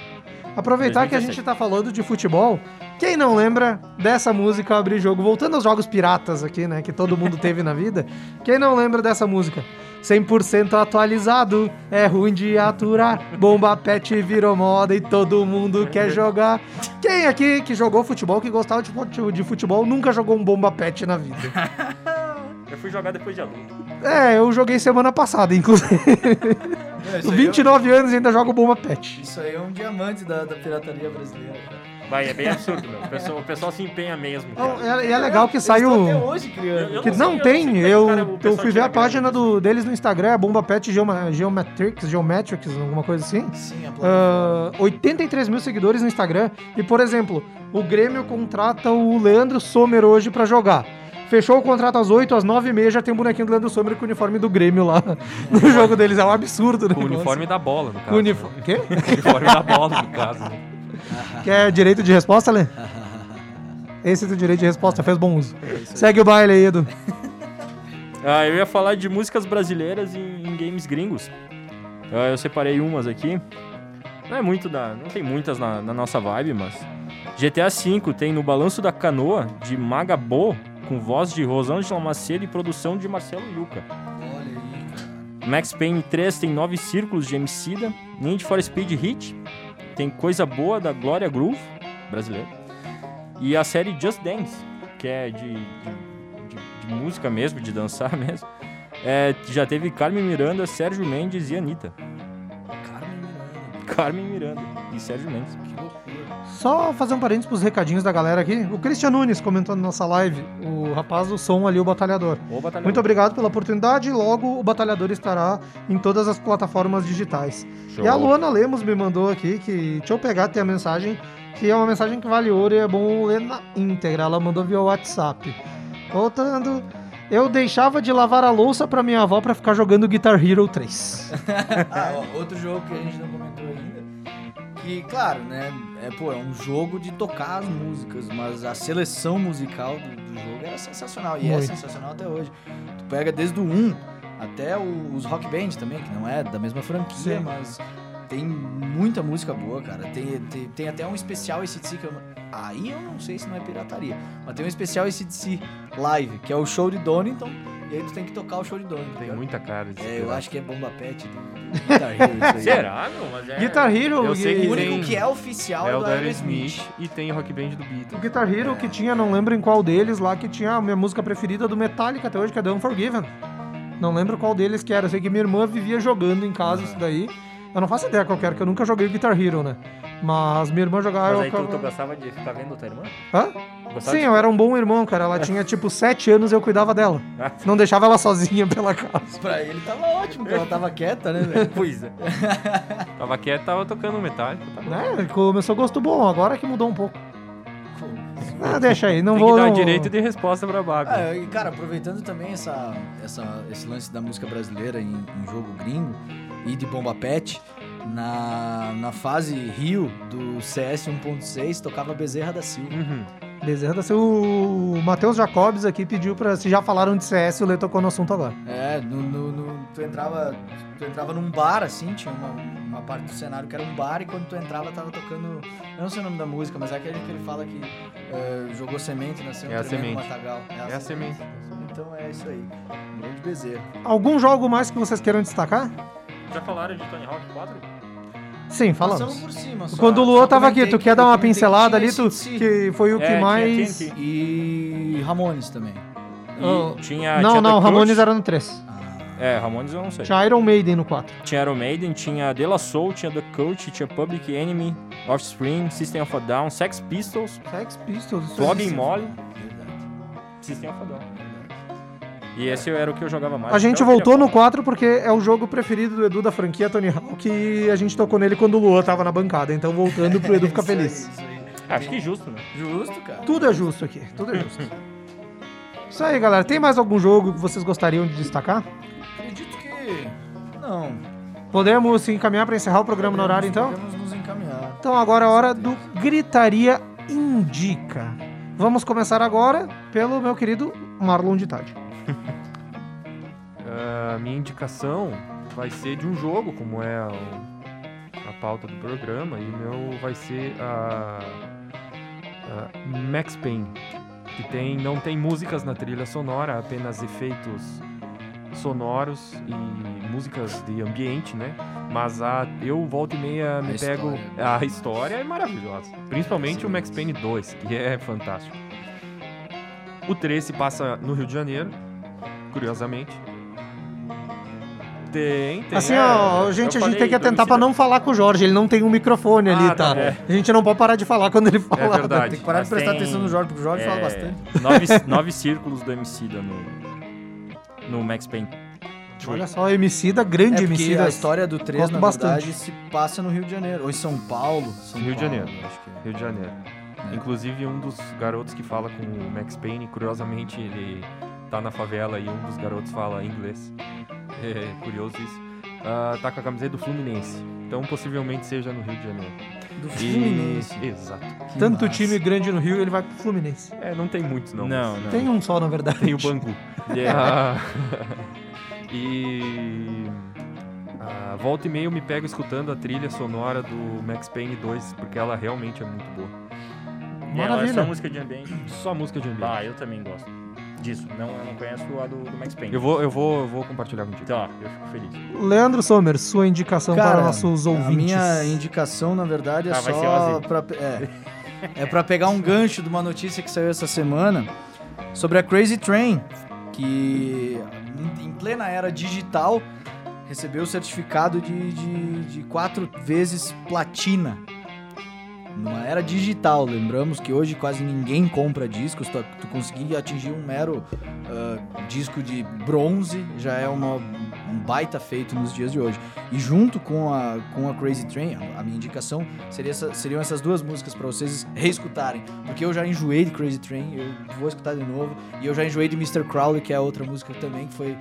Aproveitar que a 2017. gente tá falando de futebol, quem não lembra dessa música abrir jogo? Voltando aos jogos piratas aqui, né? Que todo mundo teve na vida. Quem não lembra dessa música? 100% atualizado, é ruim de aturar. Bomba pet virou moda e todo mundo quer jogar. Quem aqui que jogou futebol, que gostava de fute- de futebol, nunca jogou um bomba pet na vida? Eu fui jogar depois de adulto. É, eu joguei semana passada, inclusive. É, isso, aí 29 anos e ainda jogo bomba pet. é, isso aí é um diamante da, da pirataria brasileira. cara. Vai, é bem absurdo, meu. O pessoal, o pessoal se empenha mesmo. Cara. E é, é legal que saiu. até hoje criando. Eu Que não não, sei, eu tem, é eu, o cara- o eu fui ver a página do, deles no Instagram, é Bomba Pet Geoma, Geometrics, Geometrics, alguma coisa assim. Sim, a plataforma. Ah, 83 mil seguidores no Instagram. E, por exemplo, o Grêmio contrata o Leandro Sommer hoje pra jogar. Fechou o contrato às 8, às 9 e meia já tem um bonequinho do Leandro Sommer com o uniforme do Grêmio lá no jogo deles. É um absurdo, né? Com o uniforme da bola, no caso. Uniforme. Quê? O uniforme da bola, no caso. Quer direito de resposta, Lê? Esse do direito de resposta fez bom uso. Segue o baile aí, Edu. Ah, eu ia falar de músicas brasileiras em, em games gringos. Ah, eu separei umas aqui. Não é muito da. Não tem muitas na, na nossa vibe, mas. GTA V tem no Balanço da Canoa, de Magabo, com voz de Rosângela Macedo e produção de Marcelo Yuca. Olha aí, cara. Max Payne 3 tem nove círculos de Emicida. Need for Speed Hit tem Coisa Boa da Glória Groove, brasileiro. E a série Just Dance, que é de, de, de- de música mesmo, de dançar mesmo. É, já teve Carmen Miranda, Sérgio Mendes e Anitta. Carmen Miranda. E Sérgio Mendes. Que loucura. Só fazer um parênteses pros recadinhos da galera aqui. O Christian Nunes comentou na nossa live, o rapaz do som ali, o batalhador. Ô, batalhão. Muito obrigado pela oportunidade. Logo, o Batalhador estará em todas as plataformas digitais. Show. E a Luana Lemos me mandou aqui que. Deixa eu pegar até a mensagem, que é uma mensagem que vale ouro e é bom ler na íntegra. Ela mandou via WhatsApp. Voltando. Eu deixava de lavar a louça pra minha avó pra ficar jogando Guitar Hero 3. Ah, ó, outro jogo que a gente não comentou ainda. Que, claro, né? É, pô, é um jogo de tocar as músicas, mas a seleção musical do, do jogo era sensacional. E é Muito. sensacional até hoje. Tu pega desde o 1 até o- os rock band também, que não é da mesma franquia, Sim. mas tem muita música boa, cara. Tem, tem, tem até um especial ACDC que eu. Aí eu não sei se não é pirataria, mas tem um especial ACDC live, que é o show de Donington, e aí tu tem que tocar o show de Donington. Tem muita cara de É, eu acho que é Bomba Pet do Guitar Hero isso aí. Será, meu? Mas é... Guitar Hero, Eu sei e- que O único que é oficial É é o do da Aerosmith. E tem o Rock Band do O Beatles. Guitar Hero que tinha, não lembro em qual deles lá, que tinha a minha música preferida do Metallica até hoje, que é The Unforgiven. Não lembro qual deles que era. Eu sei que minha irmã vivia jogando em casa isso daí. Eu não faço ideia qual que era, que eu nunca joguei Guitar Hero, né? Mas minha irmã jogava. Mas eu aí tu, tu gostava de ficar vendo tua irmã? Hã? Gostava Sim, de- eu era um bom irmão, cara. Ela tinha tipo 7 anos e eu cuidava dela. Ah, Não deixava ela sozinha pela casa. Pra ele tava ótimo, porque ela tava quieta, né, velho? Pois é. Tava quieto, tava tocando Metallica. Tava... Né? Começou gosto bom, agora que mudou um pouco. Ah, deixa aí, não Tem vou. que dar não- direito de resposta pra Babi. Ah, e, cara, aproveitando também essa, essa, esse lance da música brasileira em, em jogo gringo e de Bomba Pet, na, na fase Rio do CS 1.6 tocava Bezerra da Silva. Uhum. Bezerra da Silva. O Matheus Jacobs aqui pediu pra. Se já falaram de CS, o Lê tocou no assunto agora. É, no, no- no- tu, entrava, tu entrava num bar, assim, tinha uma, uma parte do cenário que era um bar, e quando tu entrava tava tocando. Eu não sei o nome da música, mas é aquele que ele fala que eh, jogou semente, nasceu um É a tremendo semente. matagal. É a semente. Então é isso aí. Um grande bezerro. Algum jogo mais que vocês queiram destacar? Já falaram de Tony Hawk 4? Sim, falamos. Passamos por cima. só- Quando o Luan tava aqui, tu que- quer dar uma que pincelada tinha ali, tu, que foi o É, que tinha mais. TNT. E Ramones também. E Oh. tinha, não, tinha não, Ramones era no 3. É, Ramones eu não sei. Tinha Iron Maiden no 4. Tinha Iron Maiden, tinha De La Soul, tinha The Cult, tinha Public Enemy, Offspring, System of a Down, Sex Pistols, Sex Pistols. Flogging existe. Molly, Verdade. System of a Down. E esse era o que eu jogava mais. A gente Então voltou no 4 porque é o jogo preferido do Edu da franquia Tony Hawk e a gente tocou nele quando o Luan tava na bancada. Então voltando pro Edu ficar Isso aí, feliz. isso aí. falar. Acho que justo, né? Justo, cara. Tudo é justo aqui, tudo é justo. Isso aí, galera. Tem mais algum jogo que vocês gostariam de destacar? Acredito que. Não. Podemos se encaminhar para encerrar o programa no horário, então? Podemos nos encaminhar. Então agora é a hora do Gritaria Indica. Vamos começar agora pelo meu querido Marlon de Tade. A minha indicação vai ser de um jogo, como é a, a pauta do programa, e o meu vai ser a, a Max Payne, que tem, não tem músicas na trilha sonora, apenas efeitos sonoros e músicas de ambiente, né? Mas a, eu volta e meia me A pego. história. A história é maravilhosa. Principalmente o Max Payne 2, que é fantástico. O 3 se passa no Rio de Janeiro, curiosamente. Tem, tem. Assim, é, ó, gente, a gente tem que atentar pra Emicida. não falar com o Jorge. Ele não tem um microfone ali, Ah, tá? tá, é. A gente não pode parar de falar quando ele fala. É verdade. Tem que parar Mas de prestar tem- atenção no Jorge, porque o Jorge fala É, bastante. Nove, nove círculos do Emicida no, no Max Payne. Olha só, Emicida, grande É porque Emicida. a história do 3, Gosto na bastante. verdade, se passa no Rio de Janeiro. Ou em São Paulo. São Rio de Paulo, Janeiro. Acho que é. Rio de Janeiro. Inclusive, um dos garotos que fala com o Max Payne, curiosamente, ele tá na favela e um dos garotos fala inglês. É curioso isso. Ah, tá com a camiseta do Fluminense. Então, possivelmente seja no Rio de Janeiro. Do E- Fluminense. Exato. Que Tanto massa. time grande no Rio, ele vai pro Fluminense. É, não tem muitos, não. Não, não. Tem um só, na verdade. Tem o Bangu. É. E. ah, volta e meia eu me pego escutando a trilha sonora do Max Payne 2, porque ela realmente é muito boa. E ela é Maravilha. só música de ambiente. Só música de ambiente. Ah, eu também gosto disso. Não, eu não conheço a do, do Max Payne. Eu vou, eu vou, eu vou compartilhar contigo. Tá, eu fico feliz. Leandro Sommer, sua indicação Cara, para nossos ouvintes. A minha indicação, na verdade, é Ah, vai ser só pra, é, é pra pegar um gancho de uma notícia que saiu essa semana sobre a Crazy Train, que em- em plena era digital recebeu o certificado de, de, de quatro vezes platina. Numa era digital, lembramos que hoje quase ninguém compra discos, tu, tu conseguir atingir um mero ah, disco de bronze já é uma, um baita feito nos dias de hoje. E junto com a, com a Crazy Train, a, minha indicação seria essa- seriam essas duas músicas pra vocês reescutarem. Porque eu já enjoei de Crazy Train, eu vou escutar de novo. E eu já enjoei de Mr. Crowley, que é outra música também, que foi,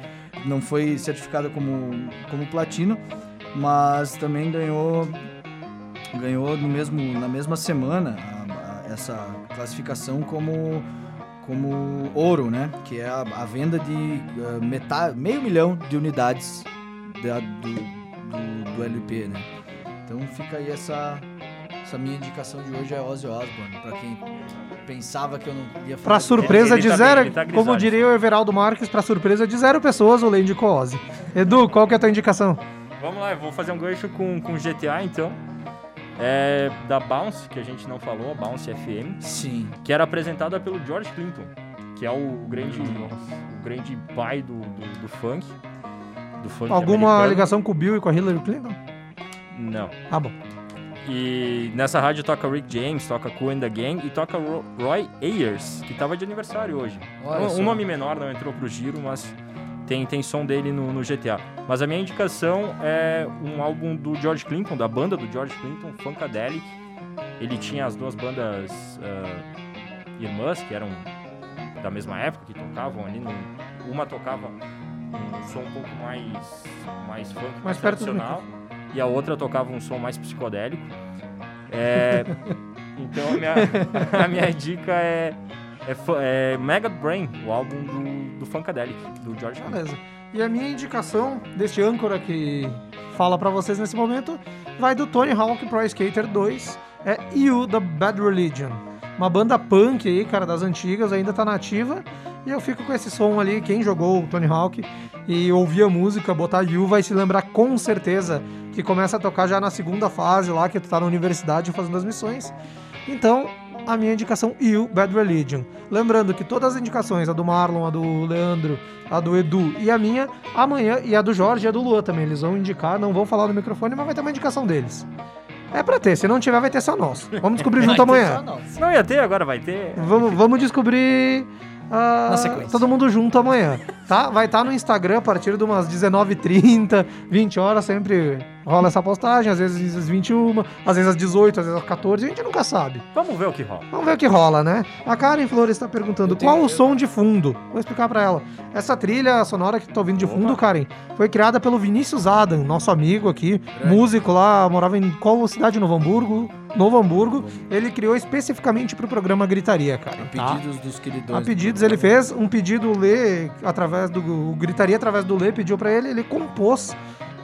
não foi certificada como, como platino, mas também ganhou ganhou no mesmo, na mesma semana a- a- essa classificação como, como ouro, né? Que é a, a venda de ah, metade, meio milhão de unidades da- do, do, do LP, né? Então fica aí essa, essa minha indicação de hoje é Ozzy Osbourne, pra quem pensava que eu não ia fazer. Pra surpresa de tá zero, bem, tá como diria o Everaldo Marques, pra surpresa de zero pessoas, o Lady Coose. Edu, qual que é a tua indicação? Vamos lá, eu vou fazer um gancho com, com GTA então. É da Bounce, que a gente não falou, a Bounce FM, Sim. que era apresentada pelo George Clinton, que é o grande, o grande pai do, do, do funk. Do funk Alguma americano. ligação com o Bill e com a Hillary Clinton? Não. Ah, bom. E nessa rádio toca Rick James, toca Cool and the Gang e toca Ro- Roy Ayers, que tava de aniversário hoje. Olha Um, só. um nome menor, não entrou pro giro, mas tem, tem som dele no, no GTA. Mas a minha indicação é um álbum do George Clinton, da banda do George Clinton, Funkadelic. Ele tinha as duas bandas ah, irmãs, que eram da mesma época, que tocavam ali. No, uma tocava um som um pouco mais, mais funk, mais, Mais tradicional. E a outra tocava um som mais psicodélico. É, então a minha, a minha dica é, é, é Mega Brain, o álbum do, do Funkadelic, do George. Beleza. E a minha indicação deste âncora que fala pra vocês nesse momento vai do Tony Hawk Pro Skater 2, é You The Bad Religion. Uma banda punk aí, cara, das antigas, ainda tá nativa. E eu fico com esse som ali, quem jogou o Tony Hawk e ouvir a música, botar You, vai se lembrar com certeza que começa a tocar já na segunda fase lá, que tu tá na universidade fazendo as missões. Então, a minha indicação You, Bad Religion. Lembrando que todas as indicações, a do Marlon, a do Leandro, a do Edu e a minha, amanhã, e a do Jorge e a do Luan também, eles vão indicar, não vão falar no microfone, mas vai ter uma indicação deles. É pra ter, se não tiver, vai ter só nosso. Vamos descobrir junto amanhã. Não ia ter, agora vai ter. Vamos, vamos descobrir ah, Na sequência. todo mundo junto amanhã, tá? Vai estar no Instagram a partir de umas 19h30, 20 horas, sempre rola essa postagem, às vezes às 21, às vezes às 18, às vezes às 14, a gente nunca sabe. Vamos ver o que rola. Vamos ver o que rola, né? A Karen Flores está perguntando qual o som de fundo. Vou explicar pra ela. Essa trilha sonora que tu tá ouvindo de fundo, Karen, foi criada pelo Vinícius Adam, nosso amigo aqui, músico lá, morava em qual cidade? Novo Hamburgo? Novo Hamburgo. Ele criou especificamente pro programa Gritaria, cara. A pedidos dos queridores. A pedidos, ele fez um pedido o Lê, através do o Gritaria, através do Lê, pediu pra ele, ele compôs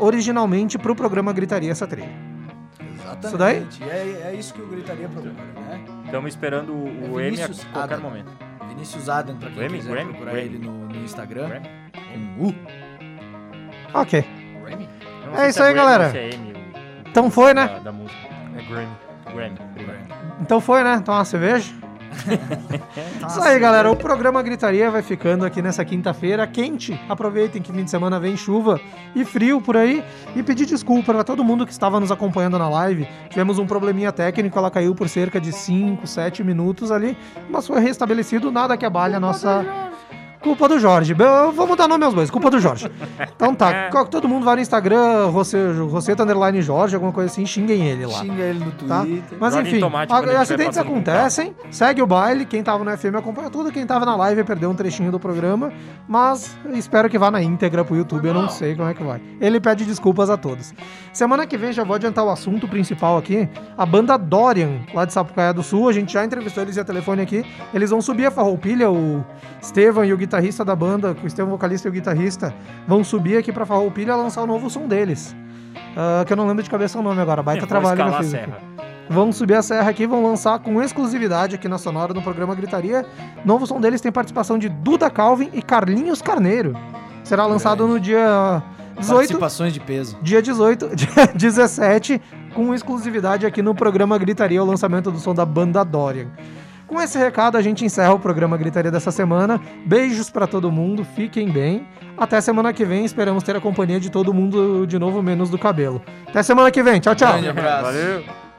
originalmente pro programa Gritaria essa trilha. Exatamente. Isso daí? É, é isso que o Gritaria procura, né? Estamos esperando o É M a qualquer Adam. momento. Vinícius Adam, pra quem Grammy, quiser Grammy, procurar Grammy. ele no, no Instagram. Grammy? Com U. Ok. Grammy? É isso se aí, galera. é M, o- Então foi, né? Da, da música. É Grammy. Grammy. Então foi, né? Tomar uma cerveja? Isso aí, galera. O programa Gritaria vai ficando aqui nessa quinta-feira. Quente. Aproveitem que fim de semana vem chuva e frio por aí. E pedir desculpa para todo mundo que estava nos acompanhando na live. Tivemos um probleminha técnico, ela caiu por cerca de 5, 7 minutos ali. Mas foi restabelecido. Nada que abale a nossa. Culpa do Jorge. Eu vou mudar nome aos dois. Culpa do Jorge. Então tá. co- Todo mundo vai no Instagram, Roseta Roseta Underline Jorge, alguma coisa assim. Xinguem ele lá. Xinga ele no Tá? Twitter. Mas Joga em enfim, tomate a- acidentes acontecem, segue o baile, quem tava no FM acompanha tudo, quem tava na live perdeu um trechinho do programa, mas espero que vá na íntegra pro YouTube, eu não sei como é que vai. Ele pede desculpas a todos. Semana que vem já vou adiantar o assunto principal aqui, a banda Dorian, lá de Sapucaia do Sul, a gente já entrevistou eles via telefone aqui, eles vão subir a Farroupilha, o Estevam e o guitarrista da banda, o Estevam vocalista e o guitarrista, vão subir aqui pra Farroupilha lançar o novo som deles. Ah, que eu não lembro de cabeça o nome agora, baita Vou trabalho que eu fiz aqui. serra. Vão subir a serra aqui, vão lançar com exclusividade aqui na Sonora no programa Gritaria. Novo som deles tem participação de Duda Calvin e Carlinhos Carneiro. Será lançado no dia 18, Participações de peso. dia 18, dia 17, com exclusividade aqui no programa Gritaria, o lançamento do som da banda Dorian. Com esse recado, a gente encerra o programa Gritaria dessa semana. Beijos pra todo mundo, fiquem bem. Até semana que vem, esperamos ter a companhia de todo mundo de novo, menos do cabelo. Até semana que vem, tchau, tchau. Grande abraço. Valeu.